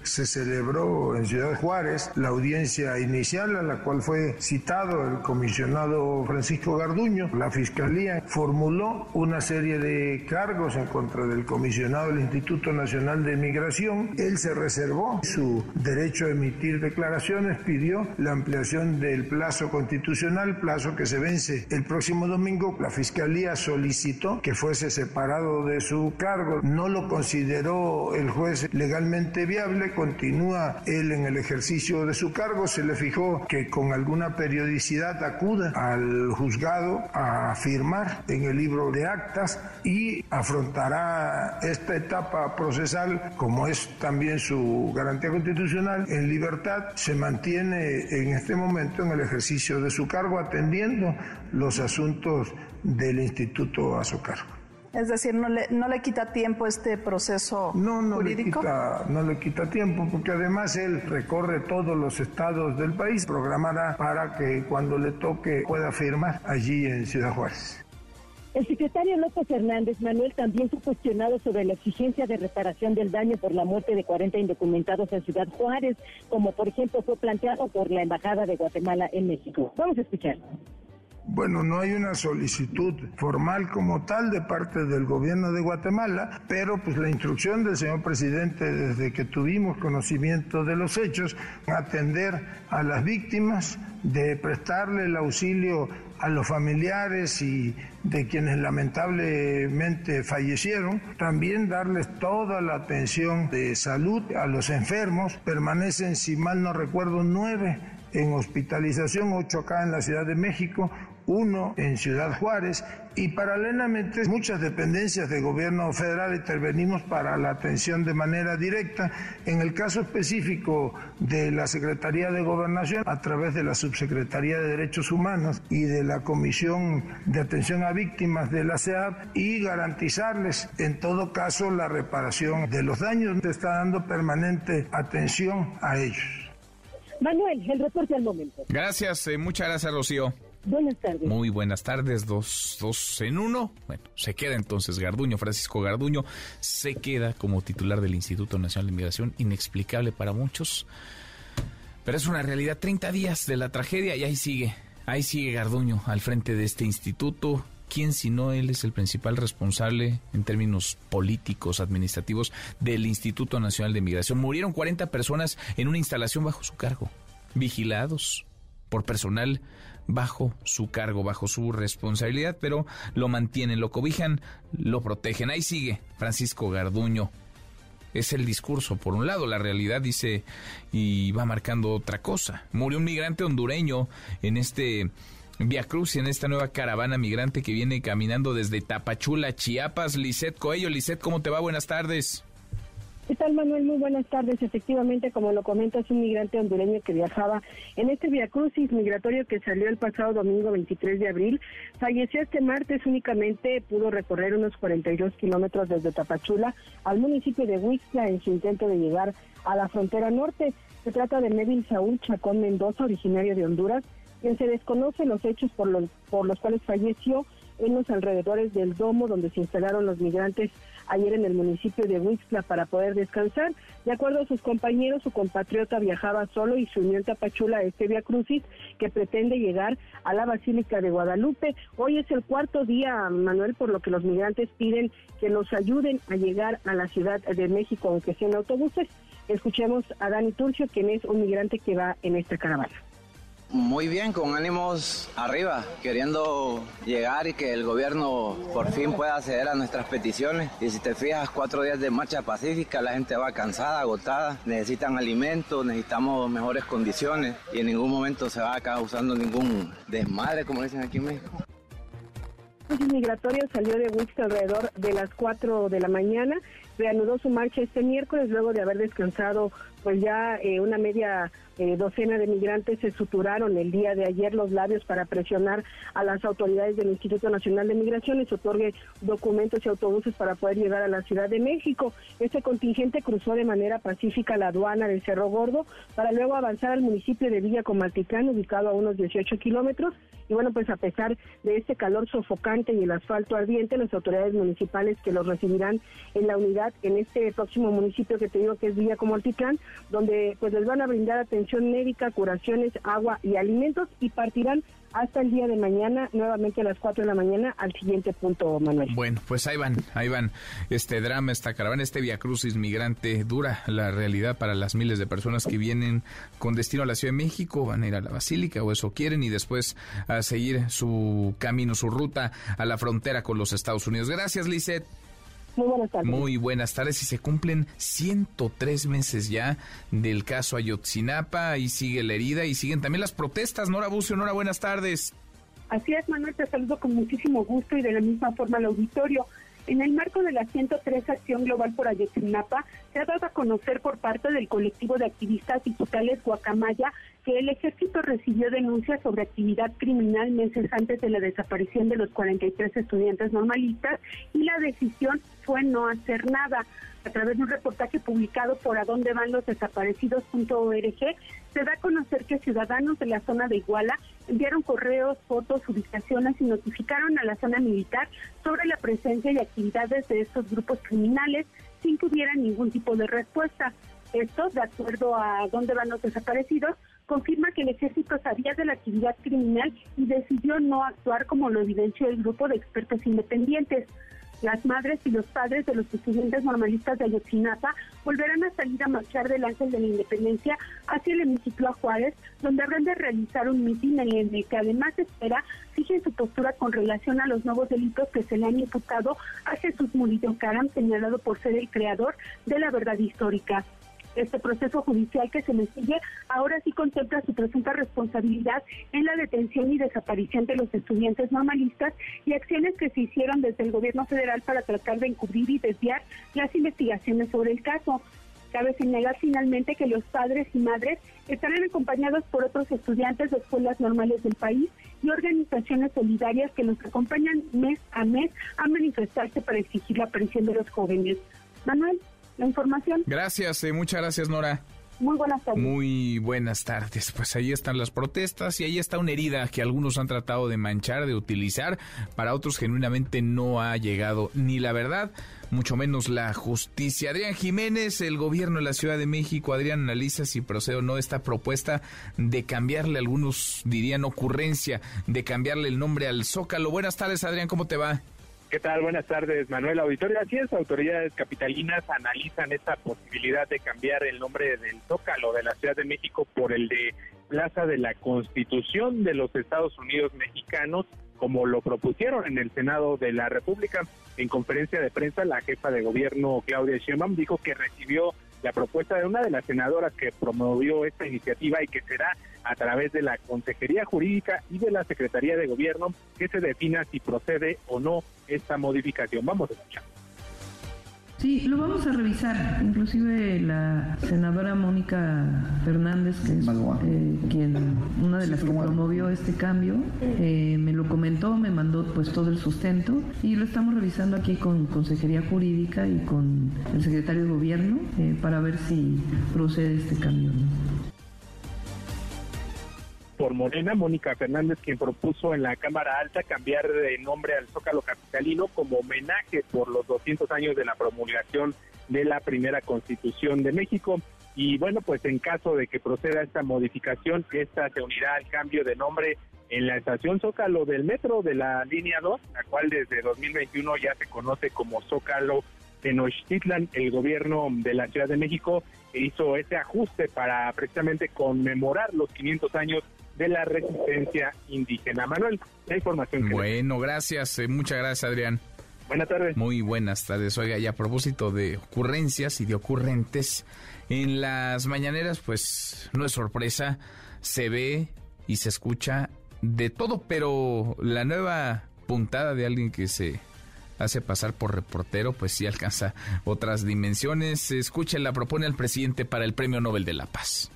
Se celebró en Ciudad Juárez la audiencia inicial a la cual fue citado el comisionado Francisco Garduño. La Fiscalía formuló una serie de cargos en contra del comisionado del Instituto Nacional de Migración. Él se reservó su derecho a emitir declaraciones, pidió la ampliación del plazo constitucional, plazo que se vence el próximo domingo. La Fiscalía solicitó que fuese separado de su cargo. No lo consideró el juez legalmente viable continúa él en el ejercicio de su cargo, se le fijó que con alguna periodicidad acuda al juzgado a firmar en el libro de actas y afrontará esta etapa procesal, como es también su garantía constitucional, en libertad, se mantiene en este momento en el ejercicio de su cargo atendiendo los asuntos del instituto a su cargo.
Es decir, no le, no le quita tiempo este proceso
No, no le,
jurídico.
quita, no le quita tiempo, porque además él recorre todos los estados del país, programará para que cuando le toque pueda firmar allí en Ciudad Juárez.
El secretario López Hernández Manuel también fue cuestionado sobre la exigencia de reparación del daño por la muerte de 40 indocumentados en Ciudad Juárez, como por ejemplo fue planteado por la Embajada de Guatemala en México. Vamos a escuchar.
Bueno, no hay una solicitud formal como tal de parte del gobierno de Guatemala, pero pues la instrucción del señor presidente desde que tuvimos conocimiento de los hechos, atender a las víctimas, de prestarle el auxilio a los familiares y de quienes lamentablemente fallecieron, también darles toda la atención de salud a los enfermos, permanecen, si mal no recuerdo, nueve en hospitalización, ocho acá en la Ciudad de México, uno en Ciudad Juárez y paralelamente muchas dependencias del gobierno federal intervenimos para la atención de manera directa. En el caso específico de la Secretaría de Gobernación, a través de la Subsecretaría de Derechos Humanos y de la Comisión de Atención a Víctimas de la CEAP y garantizarles en todo caso la reparación de los daños. Se está dando permanente atención a ellos.
Manuel, el reporte al momento.
Gracias, eh, muchas gracias, Rocío.
Buenas tardes.
Muy buenas tardes, dos, dos en uno. Bueno, se queda entonces Garduño, Francisco Garduño, se queda como titular del Instituto Nacional de Migración, inexplicable para muchos, pero es una realidad, 30 días de la tragedia y ahí sigue, ahí sigue Garduño al frente de este instituto. ¿Quién si no él es el principal responsable en términos políticos, administrativos del Instituto Nacional de Migración? Murieron 40 personas en una instalación bajo su cargo, vigilados por personal bajo su cargo, bajo su responsabilidad, pero lo mantienen, lo cobijan, lo protegen. Ahí sigue Francisco Garduño. Es el discurso, por un lado, la realidad dice y va marcando otra cosa. Murió un migrante hondureño en este Via Cruz, en esta nueva caravana migrante que viene caminando desde Tapachula, Chiapas. Lisette Coello, Lisette, ¿cómo te va? Buenas tardes.
¿Qué tal, Manuel? Muy buenas tardes. Efectivamente, como lo comentas, un migrante hondureño que viajaba en este Via Crucis migratorio que salió el pasado domingo 23 de abril, falleció este martes. Únicamente pudo recorrer unos 42 kilómetros desde Tapachula al municipio de Huixla en su intento de llegar a la frontera norte. Se trata de Neville Saúl Chacón Mendoza, originario de Honduras, quien se desconoce los hechos por los, por los cuales falleció en los alrededores del domo donde se instalaron los migrantes
ayer en el municipio de Huixla para poder descansar. De acuerdo a sus compañeros, su compatriota viajaba solo y se unió en Tapachula a este Via Crucis que pretende llegar a la Basílica de Guadalupe. Hoy es el cuarto día, Manuel, por lo que los migrantes piden que nos ayuden a llegar a la Ciudad de México, aunque sea en autobuses. Escuchemos a Dani Turcio, quien es un migrante que va en esta caravana.
Muy bien, con ánimos arriba, queriendo llegar y que el gobierno por fin pueda acceder a nuestras peticiones. Y si te fijas, cuatro días de marcha pacífica, la gente va cansada, agotada, necesitan alimentos, necesitamos mejores condiciones y en ningún momento se va causando ningún desmadre, como dicen aquí en México.
Migratorio salió de Wix alrededor de las 4 de la mañana, reanudó su marcha este miércoles luego de haber descansado pues ya eh, una media eh, docena de migrantes se suturaron el día de ayer los labios para presionar a las autoridades del Instituto Nacional de Migración y otorgue documentos y autobuses para poder llegar a la Ciudad de México. Este contingente cruzó de manera pacífica la aduana del Cerro Gordo para luego avanzar al municipio de Villa Comalticán, ubicado a unos 18 kilómetros. Y bueno, pues a pesar de este calor sofocante y el asfalto ardiente, las autoridades municipales que los recibirán en la unidad en este próximo municipio que te digo que es Villa Comalticán, donde pues les van a brindar atención médica, curaciones, agua y alimentos y partirán hasta el día de mañana, nuevamente a las 4 de la mañana, al siguiente punto, Manuel.
Bueno, pues ahí van, ahí van. Este drama, esta caravana, este Via Crucis migrante, dura la realidad para las miles de personas que vienen con destino a la Ciudad de México, van a ir a la Basílica o eso quieren y después a seguir su camino, su ruta a la frontera con los Estados Unidos. Gracias, Lisette.
Muy buenas tardes.
Muy buenas tardes. Y se cumplen 103 meses ya del caso Ayotzinapa y sigue la herida y siguen también las protestas. Nora Bucio, Nora, buenas tardes.
Así es, Manuel, te saludo con muchísimo gusto y de la misma forma al auditorio. En el marco de la 103 Acción Global por Ayotzinapa, se ha dado a conocer por parte del colectivo de activistas digitales Guacamaya que el ejército recibió denuncias sobre actividad criminal meses antes de la desaparición de los 43 estudiantes normalistas y la decisión fue no hacer nada. A través de un reportaje publicado por Adonde van los desaparecidos.org, se da a conocer que ciudadanos de la zona de Iguala enviaron correos, fotos, ubicaciones y notificaron a la zona militar sobre la presencia y actividades de estos grupos criminales sin que hubiera ningún tipo de respuesta. Esto, de acuerdo a dónde van los desaparecidos, confirma que el ejército sabía de la actividad criminal y decidió no actuar como lo evidenció el grupo de expertos independientes. Las madres y los padres de los estudiantes normalistas de Ayotzinapa volverán a salir a marchar del Ángel de la Independencia hacia el hemiciclo a Juárez, donde habrán de realizar un mitin en el que además espera fijen su postura con relación a los nuevos delitos que se le han imputado a Jesús Murillo Caram, señalado por ser el creador de la verdad histórica este proceso judicial que se le sigue ahora sí contempla su presunta responsabilidad en la detención y desaparición de los estudiantes normalistas y acciones que se hicieron desde el gobierno federal para tratar de encubrir y desviar las investigaciones sobre el caso. Cabe señalar finalmente que los padres y madres estarán acompañados por otros estudiantes de escuelas normales del país y organizaciones solidarias que nos acompañan mes a mes a manifestarse para exigir la aparición de los jóvenes. Manuel la información.
Gracias, eh, muchas gracias Nora.
Muy buenas tardes.
Muy buenas tardes. Pues ahí están las protestas y ahí está una herida que algunos han tratado de manchar, de utilizar. Para otros genuinamente no ha llegado ni la verdad, mucho menos la justicia. Adrián Jiménez, el gobierno de la Ciudad de México, Adrián analiza si procede o no esta propuesta de cambiarle, algunos dirían ocurrencia, de cambiarle el nombre al Zócalo. Buenas tardes Adrián, ¿cómo te va?
¿Qué tal? Buenas tardes, Manuel Auditorio. Así es, autoridades capitalinas analizan esta posibilidad de cambiar el nombre del Zócalo de la Ciudad de México por el de Plaza de la Constitución de los Estados Unidos Mexicanos, como lo propusieron en el Senado de la República. En conferencia de prensa, la jefa de gobierno, Claudia Sheinbaum, dijo que recibió la propuesta de una de las senadoras que promovió esta iniciativa y que será a través de la Consejería Jurídica y de la Secretaría de Gobierno que se defina si procede o no esta modificación. Vamos a escuchar.
Sí, lo vamos a revisar. Inclusive la senadora Mónica Fernández, que es eh, quien una de las que promovió este cambio, eh, me lo comentó, me mandó pues todo el sustento y lo estamos revisando aquí con Consejería Jurídica y con el secretario de Gobierno eh, para ver si procede este cambio.
Por Morena, Mónica Fernández, quien propuso en la Cámara Alta cambiar de nombre al Zócalo Capitalino como homenaje por los 200 años de la promulgación de la primera Constitución de México. Y bueno, pues en caso de que proceda esta modificación, esta se unirá al cambio de nombre en la estación Zócalo del metro de la línea 2, la cual desde 2021 ya se conoce como Zócalo Tenochtitlan. El gobierno de la Ciudad de México hizo ese ajuste para precisamente conmemorar los 500 años de la resistencia indígena. Manuel, la información.
Que bueno, gracias, eh, muchas gracias Adrián.
Buenas tardes.
Muy buenas tardes. Oiga, y a propósito de ocurrencias y de ocurrentes, en las mañaneras, pues no es sorpresa, se ve y se escucha de todo, pero la nueva puntada de alguien que se hace pasar por reportero, pues sí alcanza otras dimensiones. Escúchela, propone al presidente para el Premio Nobel de la Paz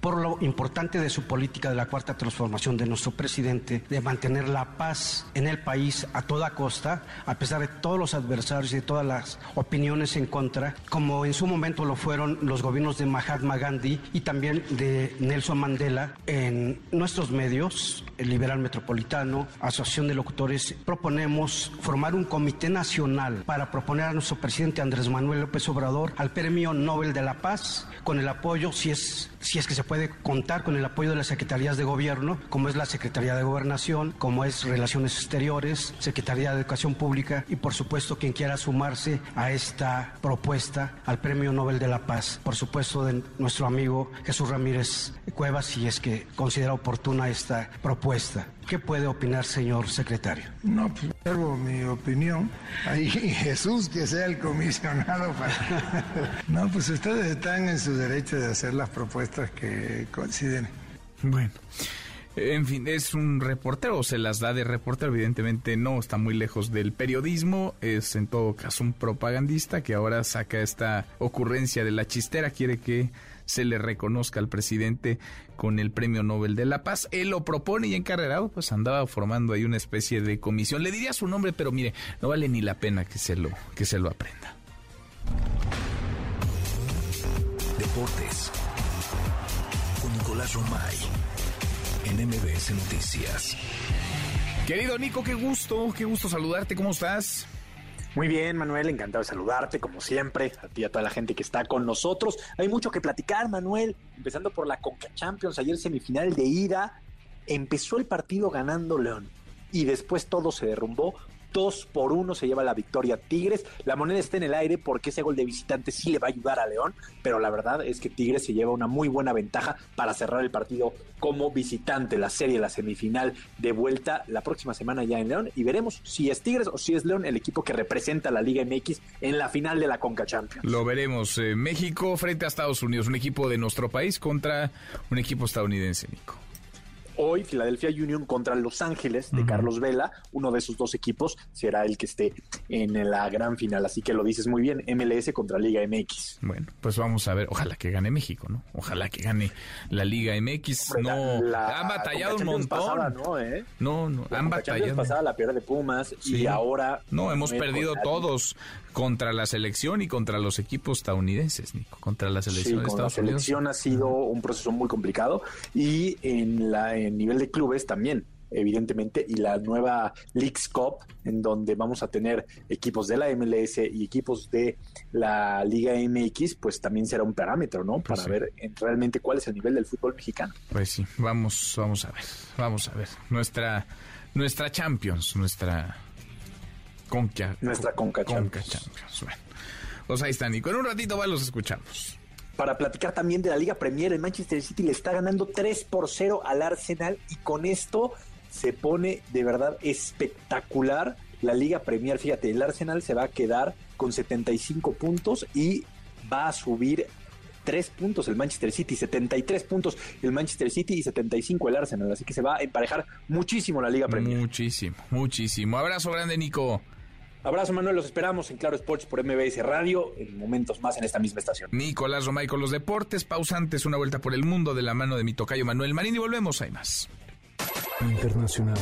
por lo importante de su política de la cuarta transformación de nuestro presidente, de mantener la paz en el país a toda costa, a pesar de todos los adversarios y de todas las opiniones en contra, como en su momento lo fueron los gobiernos de Mahatma Gandhi y también de Nelson Mandela. En nuestros medios, el Liberal Metropolitano, Asociación de Locutores, proponemos formar un comité nacional para proponer a nuestro presidente Andrés Manuel López Obrador al Premio Nobel de la Paz, con el apoyo, si es, si es que se puede contar con el apoyo de las secretarías de gobierno, como es la Secretaría de Gobernación, como es Relaciones Exteriores, Secretaría de Educación Pública y por supuesto quien quiera sumarse a esta propuesta al Premio Nobel de la Paz. Por supuesto de nuestro amigo Jesús Ramírez Cuevas, si es que considera oportuna esta propuesta. ¿Qué puede opinar, señor secretario?
No, pues mi opinión. Ahí [LAUGHS] Jesús que sea el comisionado para... [LAUGHS] no, pues ustedes están en su derecho de hacer las propuestas que consideren.
Bueno. En fin, es un reportero, se las da de reportero, evidentemente no está muy lejos del periodismo, es en todo caso un propagandista que ahora saca esta ocurrencia de la chistera, quiere que se le reconozca al presidente con el Premio Nobel de la Paz. Él lo propone y encarregado, pues andaba formando ahí una especie de comisión. Le diría su nombre, pero mire, no vale ni la pena que se lo, que se lo aprenda.
Deportes con Nicolás Romay en MBS Noticias.
Querido Nico, qué gusto, qué gusto saludarte, ¿cómo estás?
Muy bien, Manuel, encantado de saludarte, como siempre, a ti y a toda la gente que está con nosotros. Hay mucho que platicar, Manuel, empezando por la Conca Champions, ayer semifinal de ida, empezó el partido ganando León y después todo se derrumbó 2 por 1 se lleva la victoria Tigres. La moneda está en el aire porque ese gol de visitante sí le va a ayudar a León, pero la verdad es que Tigres se lleva una muy buena ventaja para cerrar el partido como visitante. La serie, la semifinal de vuelta la próxima semana ya en León y veremos si es Tigres o si es León el equipo que representa la Liga MX en la final de la Conca Champions.
Lo veremos. Eh, México frente a Estados Unidos, un equipo de nuestro país contra un equipo estadounidense, Nico
hoy Philadelphia Union contra Los Ángeles de Carlos Vela. Uno de esos dos equipos será el que esté en la gran final. Así que lo dices muy bien, MLS contra Liga MX.
Bueno, pues vamos a ver. Ojalá que gane México, ¿no? Ojalá que gane la Liga MX. no, han batallado un montón.
¿no, eh?
no, no, han batallado.
pasada la pierde Pumas y ahora...
No, hemos perdido todos contra la selección y contra los equipos estadounidenses, Nico. Contra la selección de Estados
la selección ha sido un proceso muy complicado y en la nivel de clubes también evidentemente, y la nueva Leagues Cup, en donde vamos a tener equipos de la MLS y equipos de la Liga MX, pues también será un parámetro, ¿no? Pues Para ver realmente cuál es el nivel del fútbol mexicano.
Pues sí, vamos, vamos a ver, vamos a ver. Nuestra, nuestra Champions, nuestra Conca.
Nuestra Conca,
Conca Champions. Bueno, pues ahí están, y con un ratito más los escuchamos
para platicar también de la Liga Premier. El Manchester City le está ganando 3 por 0 al Arsenal y con esto se pone de verdad espectacular la Liga Premier. Fíjate, el Arsenal se va a quedar con 75 puntos y va a subir 3 puntos el Manchester City, 73 puntos el Manchester City y 75 el Arsenal. Así que se va a emparejar muchísimo la Liga Premier.
Muchísimo, muchísimo. Abrazo grande, Nico.
Abrazo, Manuel. Los esperamos en Claro Sports por MBS Radio en momentos más en esta misma estación.
Nicolás Romay con los deportes pausantes, una vuelta por el mundo de la mano de mi tocayo Manuel Marín y volvemos. Hay más.
Internacional.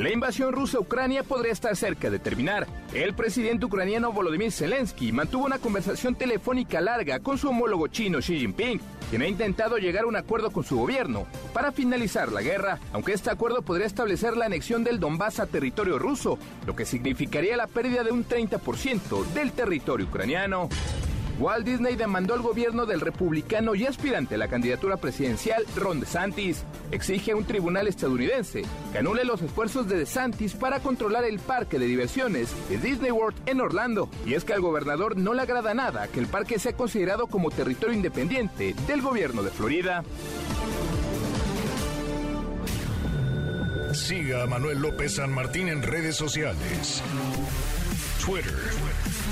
La invasión rusa a Ucrania podría estar cerca de terminar. El presidente ucraniano Volodymyr Zelensky mantuvo una conversación telefónica larga con su homólogo chino Xi Jinping, quien ha intentado llegar a un acuerdo con su gobierno para finalizar la guerra, aunque este acuerdo podría establecer la anexión del Donbass a territorio ruso, lo que significaría la pérdida de un 30% del territorio ucraniano. Walt Disney demandó al gobierno del republicano y aspirante a la candidatura presidencial Ron DeSantis. Exige a un tribunal estadounidense que anule los esfuerzos de DeSantis para controlar el parque de diversiones de Disney World en Orlando. Y es que al gobernador no le agrada nada que el parque sea considerado como territorio independiente del gobierno de Florida.
Siga a Manuel López San Martín en redes sociales. Twitter,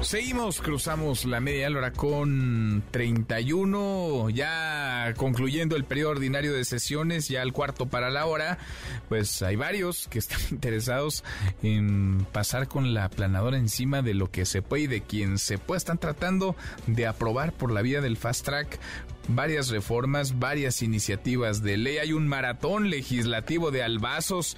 Seguimos, cruzamos la media hora con 31, ya concluyendo el periodo ordinario de sesiones, ya el cuarto para la hora, pues hay varios que están [LAUGHS] interesados en pasar con la planadora encima de lo que se puede y de quien se puede. Están tratando de aprobar por la vía del fast track varias reformas, varias iniciativas de ley. Hay un maratón legislativo de albazos.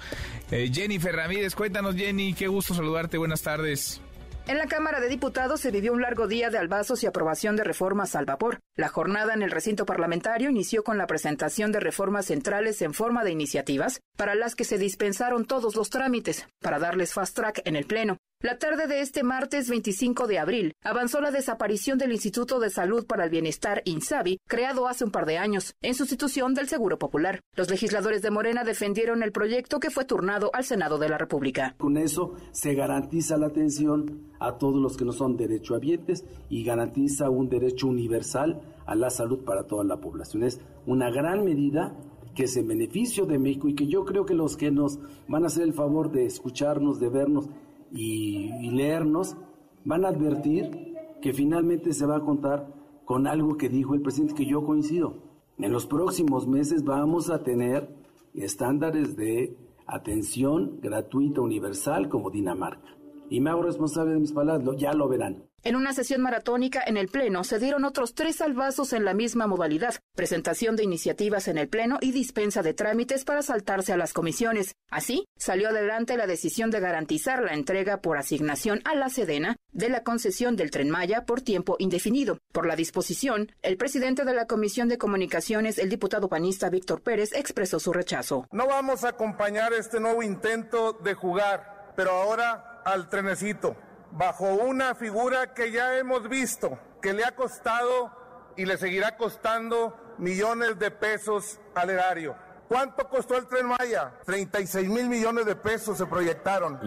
Eh, Jennifer Ramírez, cuéntanos Jenny, qué gusto saludarte, buenas tardes.
En la Cámara de Diputados se vivió un largo día de albazos y aprobación de reformas al vapor. La jornada en el recinto parlamentario inició con la presentación de reformas centrales en forma de iniciativas, para las que se dispensaron todos los trámites, para darles fast track en el Pleno. La tarde de este martes 25 de abril avanzó la desaparición del Instituto de Salud para el Bienestar INSABI, creado hace un par de años, en sustitución del Seguro Popular. Los legisladores de Morena defendieron el proyecto que fue turnado al Senado de la República.
Con eso se garantiza la atención a todos los que no son derechohabientes y garantiza un derecho universal a la salud para toda la población. Es una gran medida que es en beneficio de México y que yo creo que los que nos van a hacer el favor de escucharnos, de vernos, y, leernos, van a advertir que finalmente se va a contar con algo que dijo el presidente, que yo coincido. En los próximos meses vamos a tener estándares de atención gratuita universal como Dinamarca. Y me hago responsable de mis palabras, ya lo verán.
En una sesión maratónica en el Pleno se dieron otros tres salvazos en la misma modalidad, presentación de iniciativas en el Pleno y dispensa de trámites para saltarse a las comisiones. Así, salió adelante la decisión de garantizar la entrega por asignación a la Sedena de la concesión del tren Maya por tiempo indefinido. Por la disposición, el presidente de la Comisión de Comunicaciones, el diputado panista Víctor Pérez, expresó su rechazo.
No vamos a acompañar este nuevo intento de jugar, pero ahora al trenecito bajo una figura que ya hemos visto, que le ha costado y le seguirá costando millones de pesos al erario. ¿Cuánto costó el tren Maya? 36 mil millones de pesos se proyectaron.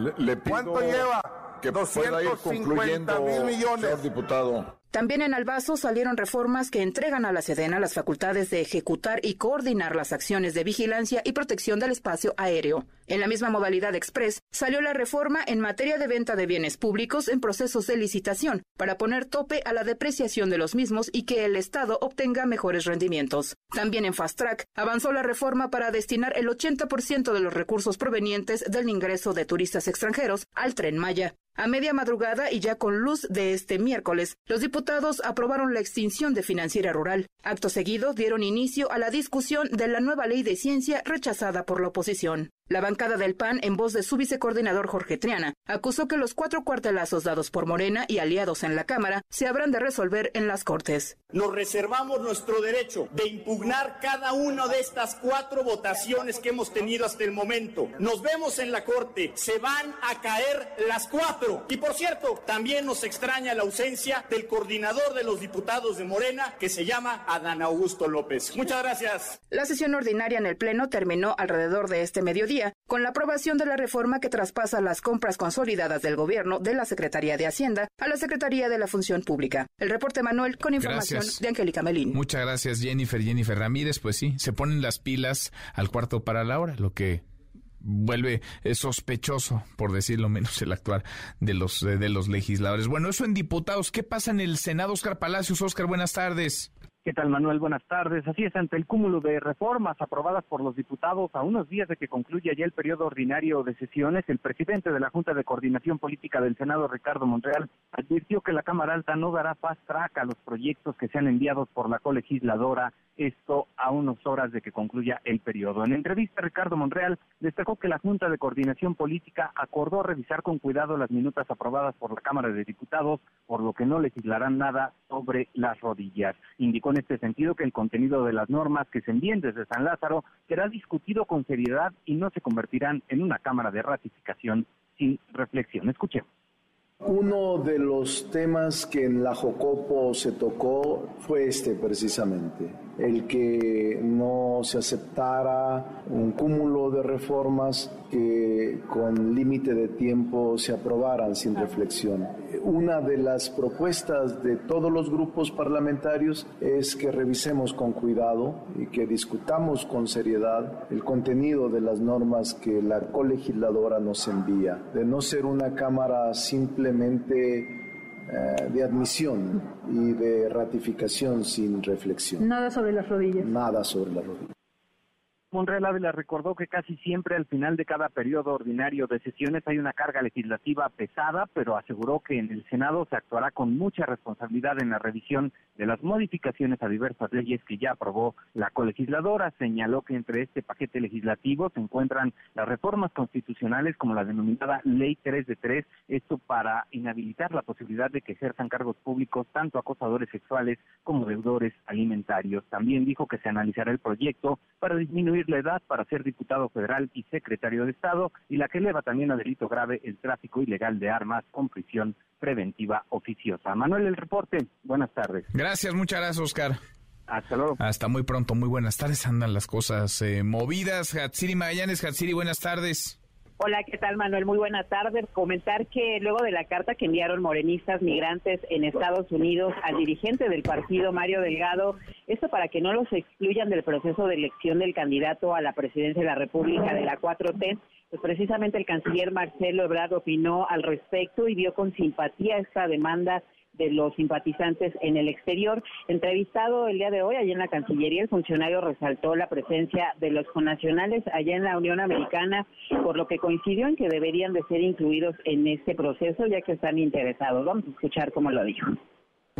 ¿Cuánto lleva?
Que 250 mil millones. diputado.
También en Albazo salieron reformas que entregan a la Sedena las facultades de ejecutar y coordinar las acciones de vigilancia y protección del espacio aéreo. En la misma modalidad express salió la reforma en materia de venta de bienes públicos en procesos de licitación para poner tope a la depreciación de los mismos y que el Estado obtenga mejores rendimientos. También en Fast Track avanzó la reforma para destinar el 80% de los recursos provenientes del ingreso de turistas extranjeros al tren Maya. A media madrugada y ya con luz de este miércoles, los diputados aprobaron la extinción de Financiera Rural. Acto seguido dieron inicio a la discusión de la nueva ley de ciencia rechazada por la oposición. La bancada del PAN, en voz de su vicecoordinador Jorge Triana, acusó que los cuatro cuartelazos dados por Morena y aliados en la Cámara se habrán de resolver en las Cortes.
Nos reservamos nuestro derecho de impugnar cada una de estas cuatro votaciones que hemos tenido hasta el momento. Nos vemos en la Corte, se van a caer las cuatro. Y por cierto, también nos extraña la ausencia del coordinador de los diputados de Morena, que se llama Adán Augusto López. Muchas gracias.
La sesión ordinaria en el Pleno terminó alrededor de este mediodía con la aprobación de la reforma que traspasa las compras consolidadas del gobierno de la Secretaría de Hacienda a la Secretaría de la Función Pública. El reporte Manuel con información de Angélica Melín.
Muchas gracias Jennifer, Jennifer Ramírez. Pues sí, se ponen las pilas al cuarto para la hora, lo que vuelve eh, sospechoso, por decirlo menos, el actuar de los, de los legisladores. Bueno, eso en diputados. ¿Qué pasa en el Senado, Oscar Palacios? Oscar, buenas tardes.
¿Qué tal, Manuel? Buenas tardes. Así es, ante el cúmulo de reformas aprobadas por los diputados a unos días de que concluya ya el periodo ordinario de sesiones, el presidente de la Junta de Coordinación Política del Senado, Ricardo Monreal, advirtió que la Cámara Alta no dará fast track a los proyectos que sean enviados por la colegisladora, esto a unas horas de que concluya el periodo. En entrevista, Ricardo Monreal destacó que la Junta de Coordinación Política acordó revisar con cuidado las minutas aprobadas por la Cámara de Diputados, por lo que no legislarán nada sobre las rodillas. Indicó en este sentido que el contenido de las normas que se envíen desde San Lázaro será discutido con seriedad y no se convertirán en una cámara de ratificación sin reflexión. Escuchemos.
Uno de los temas que en la Jocopo se tocó fue este precisamente, el que no se aceptara un cúmulo de reformas que con límite de tiempo se aprobaran sin reflexión. Una de las propuestas de todos los grupos parlamentarios es que revisemos con cuidado y que discutamos con seriedad el contenido de las normas que la colegisladora nos envía, de no ser una Cámara simplemente eh, de admisión y de ratificación sin reflexión.
Nada sobre las rodillas.
Nada sobre las rodillas.
Monreal Ávila recordó que casi siempre al final de cada periodo ordinario de sesiones hay una carga legislativa pesada, pero aseguró que en el Senado se actuará con mucha responsabilidad en la revisión de las modificaciones a diversas leyes que ya aprobó la colegisladora. Señaló que entre este paquete legislativo se encuentran las reformas constitucionales como la denominada Ley 3 de 3, esto para inhabilitar la posibilidad de que ejerzan cargos públicos tanto acosadores sexuales como deudores alimentarios. También dijo que se analizará el proyecto para disminuir la edad para ser diputado federal y secretario de Estado y la que eleva también a delito grave el tráfico ilegal de armas con prisión preventiva oficiosa. Manuel, el reporte. Buenas tardes.
Gracias, muchas gracias, Oscar.
Hasta luego.
Hasta muy pronto, muy buenas tardes. Andan las cosas eh, movidas. Hatsiri Magallanes, Hatsiri, buenas tardes.
Hola, ¿qué tal Manuel? Muy buena tarde. Comentar que luego de la carta que enviaron morenistas migrantes en Estados Unidos al dirigente del partido, Mario Delgado, esto para que no los excluyan del proceso de elección del candidato a la presidencia de la República de la 4T, pues precisamente el canciller Marcelo Ebrard opinó al respecto y vio con simpatía esta demanda de los simpatizantes en el exterior. Entrevistado el día de hoy allá en la Cancillería, el funcionario resaltó la presencia de los connacionales allá en la Unión Americana, por lo que coincidió en que deberían de ser incluidos en este proceso, ya que están interesados. Vamos a escuchar cómo lo dijo.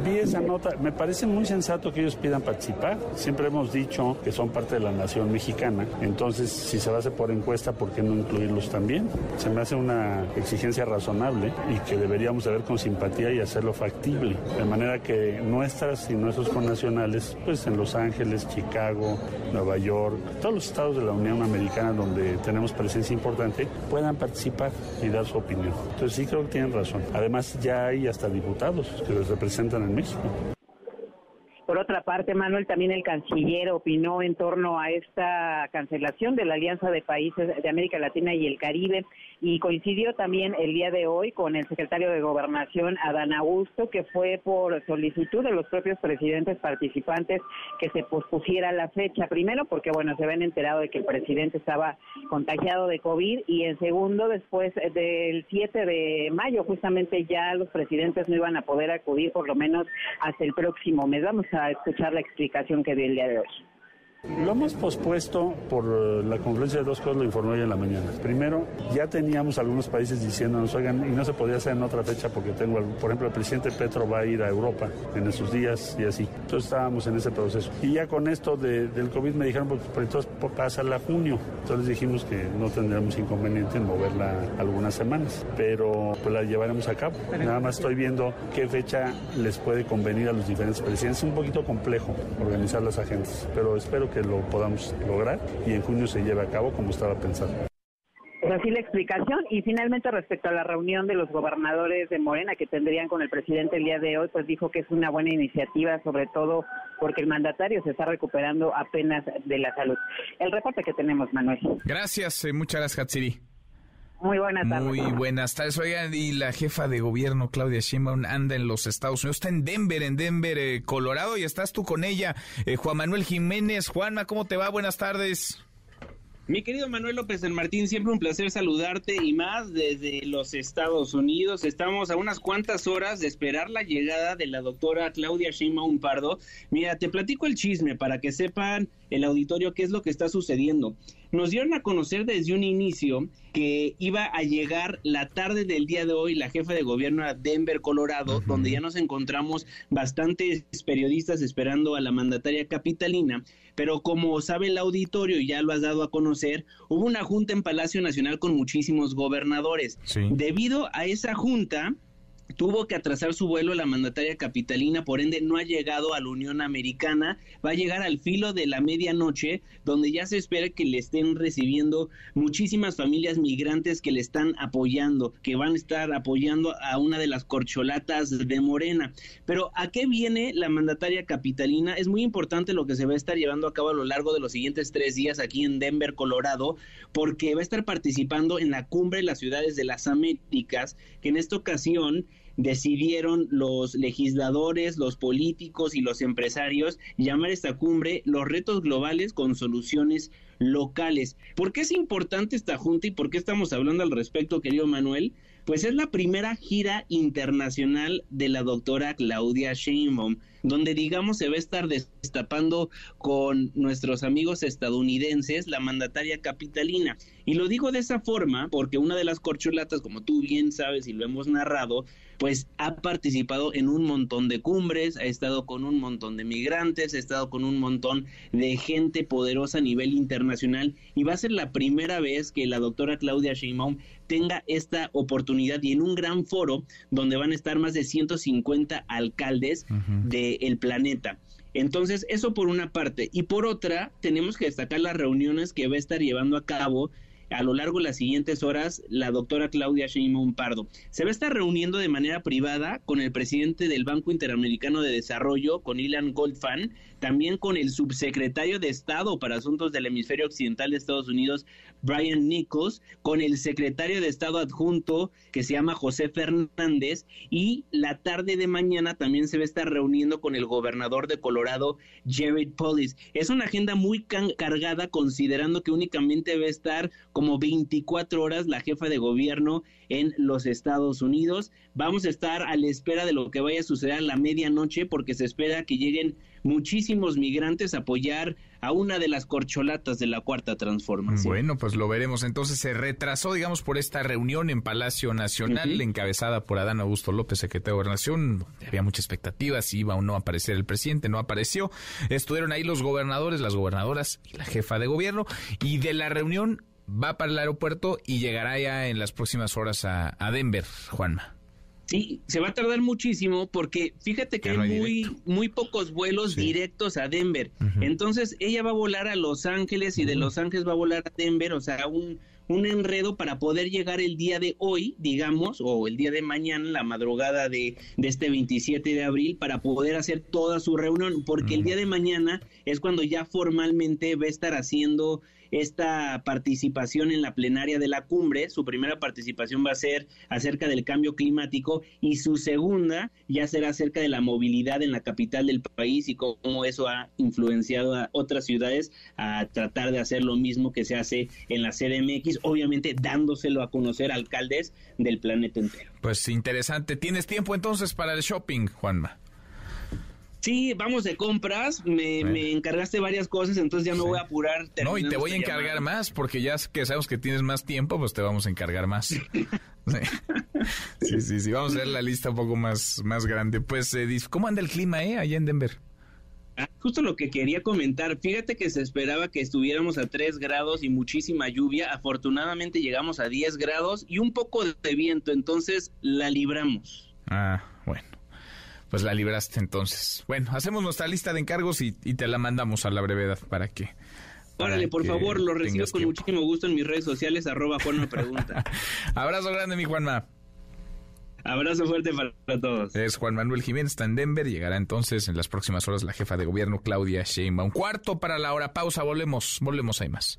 Vi esa nota, me parece muy sensato que ellos pidan participar. Siempre hemos dicho que son parte de la nación mexicana, entonces si se va a hacer por encuesta, ¿por qué no incluirlos también? Se me hace una exigencia razonable y que deberíamos de ver con simpatía y hacerlo factible, de manera que nuestras y nuestros connacionales, pues en Los Ángeles, Chicago, Nueva York, todos los estados de la Unión Americana donde tenemos presencia importante, puedan participar y dar su opinión. Entonces sí creo que tienen razón. Además ya hay hasta diputados que los representan
Por otra parte, Manuel, también el canciller opinó en torno a esta cancelación de la Alianza de Países de América Latina y el Caribe y coincidió también el día de hoy con el secretario de Gobernación, Adán Augusto, que fue por solicitud de los propios presidentes participantes que se pospusiera la fecha. Primero, porque, bueno, se habían enterado de que el presidente estaba contagiado de COVID y en segundo, después del 7 de mayo, justamente ya los presidentes no iban a poder acudir por lo menos hasta el próximo mes. Vamos a escuchar la explicación que dio el día de hoy.
Lo hemos pospuesto por la confluencia de dos cosas, lo informé hoy en la mañana. Primero, ya teníamos algunos países diciéndonos, oigan, y no se podía hacer en otra fecha porque tengo, por ejemplo, el presidente Petro va a ir a Europa en esos días y así. Entonces estábamos en ese proceso. Y ya con esto de, del COVID me dijeron, pues, pues entonces pásala a junio. Entonces dijimos que no tendríamos inconveniente en moverla algunas semanas, pero pues la llevaremos a cabo. Nada más estoy viendo qué fecha les puede convenir a los diferentes presidentes. Es un poquito complejo organizar las agendas, pero espero que lo podamos lograr y en junio se lleve a cabo como estaba pensado.
Pues así la explicación. Y finalmente, respecto a la reunión de los gobernadores de Morena que tendrían con el presidente el día de hoy, pues dijo que es una buena iniciativa, sobre todo porque el mandatario se está recuperando apenas de la salud. El reporte que tenemos, Manuel.
Gracias, eh, muchas gracias, Hatsiri.
Muy buenas tardes.
Muy buenas tardes. Oigan, y la jefa de gobierno, Claudia Sheinbaum, anda en los Estados Unidos. Está en Denver, en Denver, eh, Colorado, y estás tú con ella. Eh, Juan Manuel Jiménez. Juanma, ¿cómo te va? Buenas tardes.
Mi querido Manuel López San Martín, siempre un placer saludarte y más desde los Estados Unidos. Estamos a unas cuantas horas de esperar la llegada de la doctora Claudia Sheinbaum Pardo. Mira, te platico el chisme para que sepan el auditorio qué es lo que está sucediendo. Nos dieron a conocer desde un inicio que iba a llegar la tarde del día de hoy la jefa de gobierno a Denver, Colorado, donde ya nos encontramos bastantes periodistas esperando a la mandataria capitalina. Pero como sabe el auditorio y ya lo has dado a conocer, hubo una junta en Palacio Nacional con muchísimos gobernadores. Debido a esa junta, tuvo que atrasar su vuelo la mandataria capitalina, por ende no ha llegado a la Unión Americana, va a llegar al filo de la medianoche, donde ya se espera que le estén recibiendo muchísimas familias migrantes que le están apoyando, que van a estar apoyando a una de las corcholatas de Morena. Pero ¿a qué viene la mandataria capitalina? Es muy importante lo que se va a estar llevando a cabo a lo largo de los siguientes tres días aquí en Denver, Colorado, porque va a estar participando en la cumbre de las ciudades de las Américas, que en esta ocasión decidieron los legisladores, los políticos y los empresarios llamar esta cumbre los retos globales con soluciones locales. ¿Por qué es importante esta junta y por qué estamos hablando al respecto, querido Manuel? Pues es la primera gira internacional de la doctora Claudia Sheinbaum, donde digamos se va a estar destapando con nuestros amigos estadounidenses la mandataria capitalina. Y lo digo de esa forma porque una de las corcholatas, como tú bien sabes y lo hemos narrado, pues ha participado en un montón de cumbres, ha estado con un montón de migrantes, ha estado con un montón de gente poderosa a nivel internacional y va a ser la primera vez que la doctora Claudia Sheinbaum tenga esta oportunidad y en un gran foro donde van a estar más de 150 alcaldes del planeta. Entonces, eso por una parte. Y por otra, tenemos que destacar las reuniones que va a estar llevando a cabo a lo largo de las siguientes horas la doctora Claudia Sheinbaum Pardo. Se va a estar reuniendo de manera privada con el presidente del Banco Interamericano de Desarrollo, con Ilan Goldfan, también con el subsecretario de Estado para Asuntos del Hemisferio Occidental de Estados Unidos, Brian Nichols, con el secretario de Estado adjunto que se llama José Fernández y la tarde de mañana también se va a estar reuniendo con el gobernador de Colorado, Jared Polis. Es una agenda muy cargada considerando que únicamente va a estar como 24 horas la jefa de gobierno en los Estados Unidos. Vamos a estar a la espera de lo que vaya a suceder a la medianoche porque se espera que lleguen muchísimos migrantes apoyar a una de las corcholatas de la cuarta transformación.
Bueno, pues lo veremos. Entonces se retrasó, digamos, por esta reunión en Palacio Nacional, encabezada por Adán Augusto López, secretario de Gobernación. Había mucha expectativa si iba o no a aparecer el presidente, no apareció. Estuvieron ahí los gobernadores, las gobernadoras y la jefa de gobierno. Y de la reunión va para el aeropuerto y llegará ya en las próximas horas a, a Denver, Juanma.
Sí, se va a tardar muchísimo porque fíjate que hay, muy, muy pocos vuelos directos a Denver. Entonces ella va a volar a Los Ángeles y de Los Ángeles va a volar a Denver, o sea, un, un enredo para poder llegar el día de hoy, digamos, o el día de mañana, la madrugada de, de este 27 de abril, para poder hacer toda su reunión, porque el día de mañana es cuando ya formalmente va a estar haciendo esta participación en la plenaria de la cumbre. Su primera participación va a ser acerca del cambio climático y su segunda ya será acerca de la movilidad en la capital del país y cómo eso ha influenciado a otras ciudades a tratar de hacer lo mismo que se hace en la CDMX, obviamente dándoselo a conocer a alcaldes del planeta entero.
Pues interesante. ¿Tienes tiempo entonces para el shopping, Juanma?
Sí, vamos de compras, me, encargaste varias cosas, entonces ya me voy a apurar.
No, y te voy a encargar más, porque ya que sabemos que tienes más tiempo, pues te vamos a encargar más. [LAUGHS] sí. sí, sí, vamos a ver la lista un poco más, más grande. Pues, eh, ¿cómo anda el clima, eh, allá en Denver?
Ah, justo lo que quería comentar, fíjate que se esperaba que estuviéramos a 3 grados y muchísima lluvia, afortunadamente llegamos a 10 grados y un poco de viento, entonces la libramos.
Ah, bueno pues la libraste entonces. Bueno, hacemos nuestra lista de encargos y, te la mandamos a la brevedad para que...
Órale, por favor, lo recibo con muchísimo gusto en mis redes sociales, arroba Juanma Pregunta. [LAUGHS]
Abrazo grande, mi Juanma.
Abrazo fuerte para todos.
Es Juan Manuel Jiménez, está en Denver. Llegará entonces en las próximas horas la jefa de gobierno, Claudia Sheinbaum. Cuarto para la hora. Pausa, volvemos, volvemos, hay más.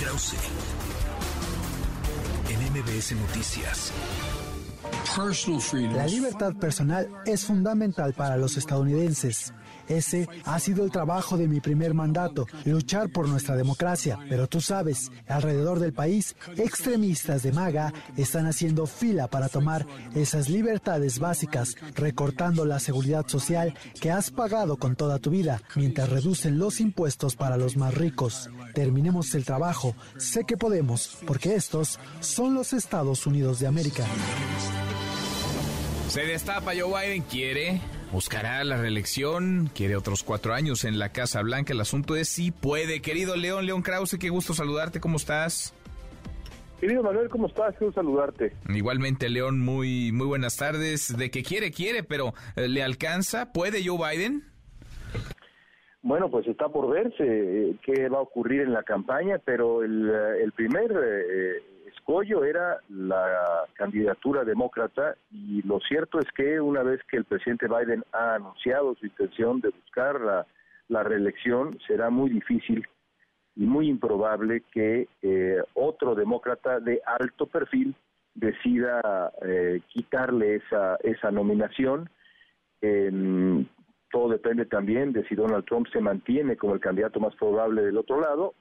Krause. En MBS Noticias.
La libertad personal es fundamental para los estadounidenses. Ese ha sido el trabajo de mi primer mandato, luchar por nuestra democracia. Pero tú sabes, alrededor del país, extremistas de MAGA están haciendo fila para tomar esas libertades básicas, recortando la seguridad social que has pagado con toda tu vida, mientras reducen los impuestos para los más ricos. Terminemos el trabajo, sé que podemos, porque estos son los Estados Unidos de América.
Se destapa Joe Biden, quiere, buscará la reelección, quiere otros cuatro años en la Casa Blanca. El asunto es si puede. Querido León, León Krause, qué gusto saludarte, ¿cómo estás?
Querido Manuel, ¿cómo estás? Quiero saludarte.
Igualmente, León, muy, muy buenas tardes. De que quiere, quiere, pero eh, ¿le alcanza? ¿Puede Joe Biden?
Bueno, pues está por verse eh, qué va a ocurrir en la campaña, pero el, eh, el primer eh, escollo era la candidatura demócrata y lo cierto es que una vez que el presidente Biden ha anunciado su intención de buscar la, la reelección, será muy difícil y muy improbable que eh, otro demócrata de alto perfil decida eh, quitarle esa, esa nominación. Eh, todo depende también de si Donald Trump se mantiene como el candidato más probable del otro lado.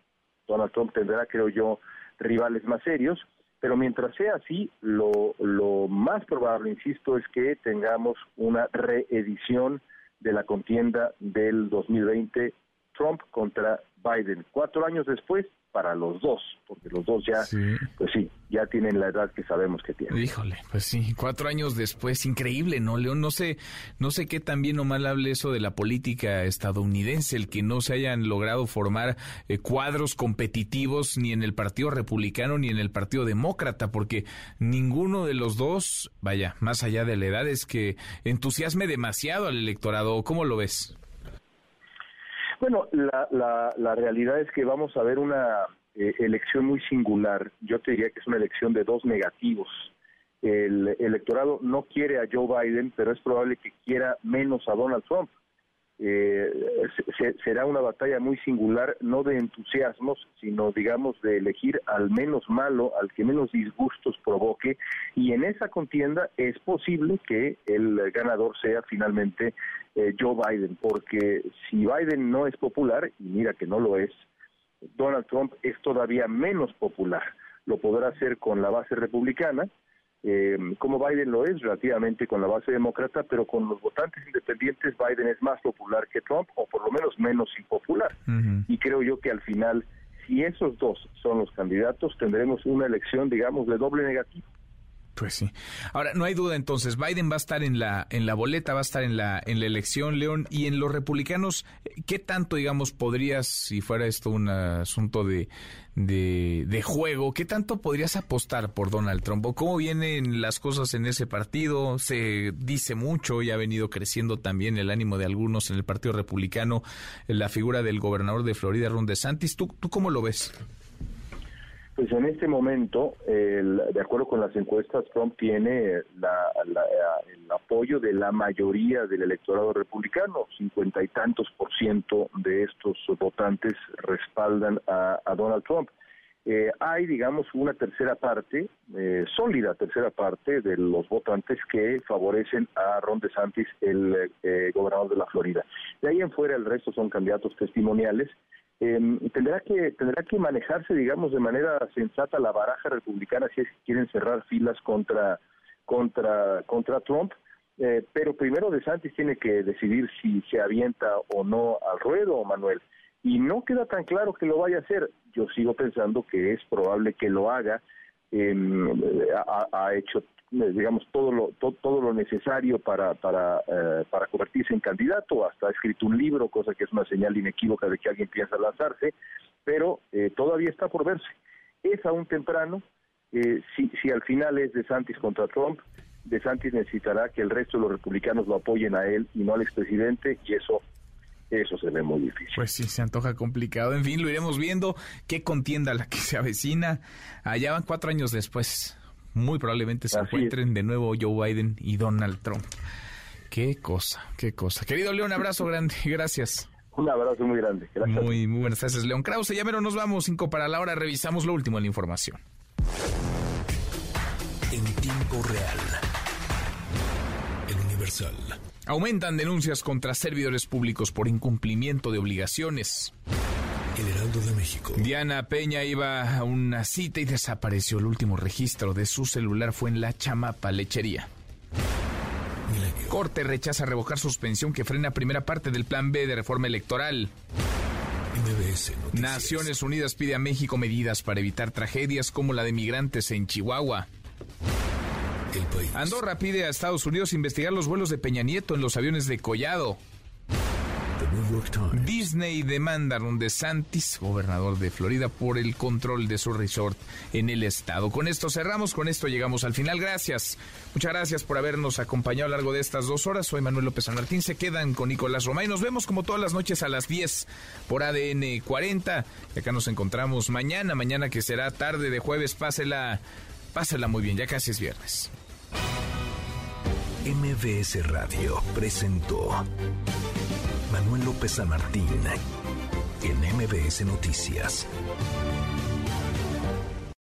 Donald Trump tendrá, creo yo, rivales más serios, pero mientras sea así, lo, lo más probable, insisto, es que tengamos una reedición de la contienda del 2020 Trump contra Biden. Cuatro años después, para los dos, porque los dos ya, pues sí, ya tienen la edad que sabemos que tienen.
Híjole, pues sí, cuatro años después, increíble, ¿no, León? No sé, no sé qué tan bien o mal hable eso de la política estadounidense, el que no se hayan logrado formar eh, cuadros competitivos ni en el Partido Republicano ni en el Partido Demócrata, porque ninguno de los dos, vaya, más allá de la edad, es que entusiasme demasiado al electorado. ¿Cómo lo ves?
Bueno, la, la, la realidad es que vamos a ver una eh, elección muy singular. Yo te diría que es una elección de dos negativos. El electorado no quiere a Joe Biden, pero es probable que quiera menos a Donald Trump. Eh, se, será una batalla muy singular, no de entusiasmos, sino digamos de elegir al menos malo, al que menos disgustos provoque, y en esa contienda es posible que el ganador sea finalmente eh, Joe Biden, porque si Biden no es popular, y mira que no lo es, Donald Trump es todavía menos popular. Lo podrá hacer con la base republicana, eh, como Biden lo es relativamente con la base demócrata, pero con los votantes independientes Biden es más popular que Trump, o por lo menos menos impopular. Y creo yo que al final, si esos dos son los candidatos, tendremos una elección, digamos, de doble negativo.
Pues sí. Ahora, no hay duda entonces, Biden va a estar en la en la boleta, va a estar en la en la elección, León, y en los republicanos, ¿qué tanto, digamos, podrías, si fuera esto un asunto de, de, juego, qué tanto podrías apostar por Donald Trump? ¿O ¿Cómo vienen las cosas en ese partido? Se dice mucho y ha venido creciendo también el ánimo de algunos en el Partido Republicano, la figura del gobernador de Florida, Ron DeSantis. ¿Tú, tú cómo lo ves?
Pues en este momento, el, de acuerdo con las encuestas, Trump tiene la, el apoyo de la mayoría del electorado republicano. Cincuenta y tantos por ciento de estos votantes respaldan a, a Donald Trump. Eh, hay, digamos, una tercera parte, eh, sólida tercera parte de los votantes que favorecen a Ron DeSantis, el eh, gobernador de la Florida. De ahí en fuera, el resto son candidatos testimoniales eh, tendrá que tendrá que manejarse digamos de manera sensata la baraja republicana si es que quieren cerrar filas contra contra contra Trump. Eh, pero primero DeSantis tiene que decidir si se avienta o no al ruedo Manuel. Y no queda tan claro que lo vaya a hacer. Yo sigo pensando que es probable que lo haga. Ha, ha, hecho digamos todo lo todo lo necesario para para eh, para convertirse en candidato hasta ha escrito un libro cosa que es una señal inequívoca de que alguien piensa lanzarse pero eh, todavía está por verse es aún temprano eh, si si al final es de Santis contra Trump de Santis necesitará que el resto de los republicanos lo apoyen a él y no al expresidente y eso eso se ve muy difícil.
Pues sí, se antoja complicado. En fin, lo iremos viendo. Qué contienda la que se avecina. Allá van cuatro años después. Muy probablemente se encuentren de nuevo Joe Biden y Donald Trump. Qué cosa, qué cosa. Querido León, abrazo grande. [LAUGHS] Gracias.
Un abrazo muy grande. Gracias.
Muy, muy buenas tardes, León Krause. Ya mero nos vamos, cinco para la hora. Revisamos lo último en la información.
En tiempo real. El Universal.
Aumentan denuncias contra servidores públicos por incumplimiento de obligaciones.
El Heraldo de México.
Diana Peña iba a una cita y desapareció. El último registro de su celular fue en la Chamapa Lechería. Corte rechaza revocar suspensión que frena primera parte del Plan B de reforma electoral. Naciones Unidas pide a México medidas para evitar tragedias como la de migrantes en Chihuahua. Andorra pide a Estados Unidos investigar los vuelos de Peña Nieto en los aviones de Collado. Disney demanda a Ron DeSantis, gobernador de Florida, por el control de su resort en el estado. Con esto cerramos, con esto llegamos al final. Gracias, muchas gracias por habernos acompañado a lo largo de estas dos horas. Soy Manuel López San Martín. Se quedan con Nicolás Roma y nos vemos como todas las noches a las 10 por ADN 40. Y acá nos encontramos mañana, mañana que será tarde de jueves. Pásela, pásela muy bien, ya casi es viernes.
MBS Radio presentó Manuel López San en MBS Noticias.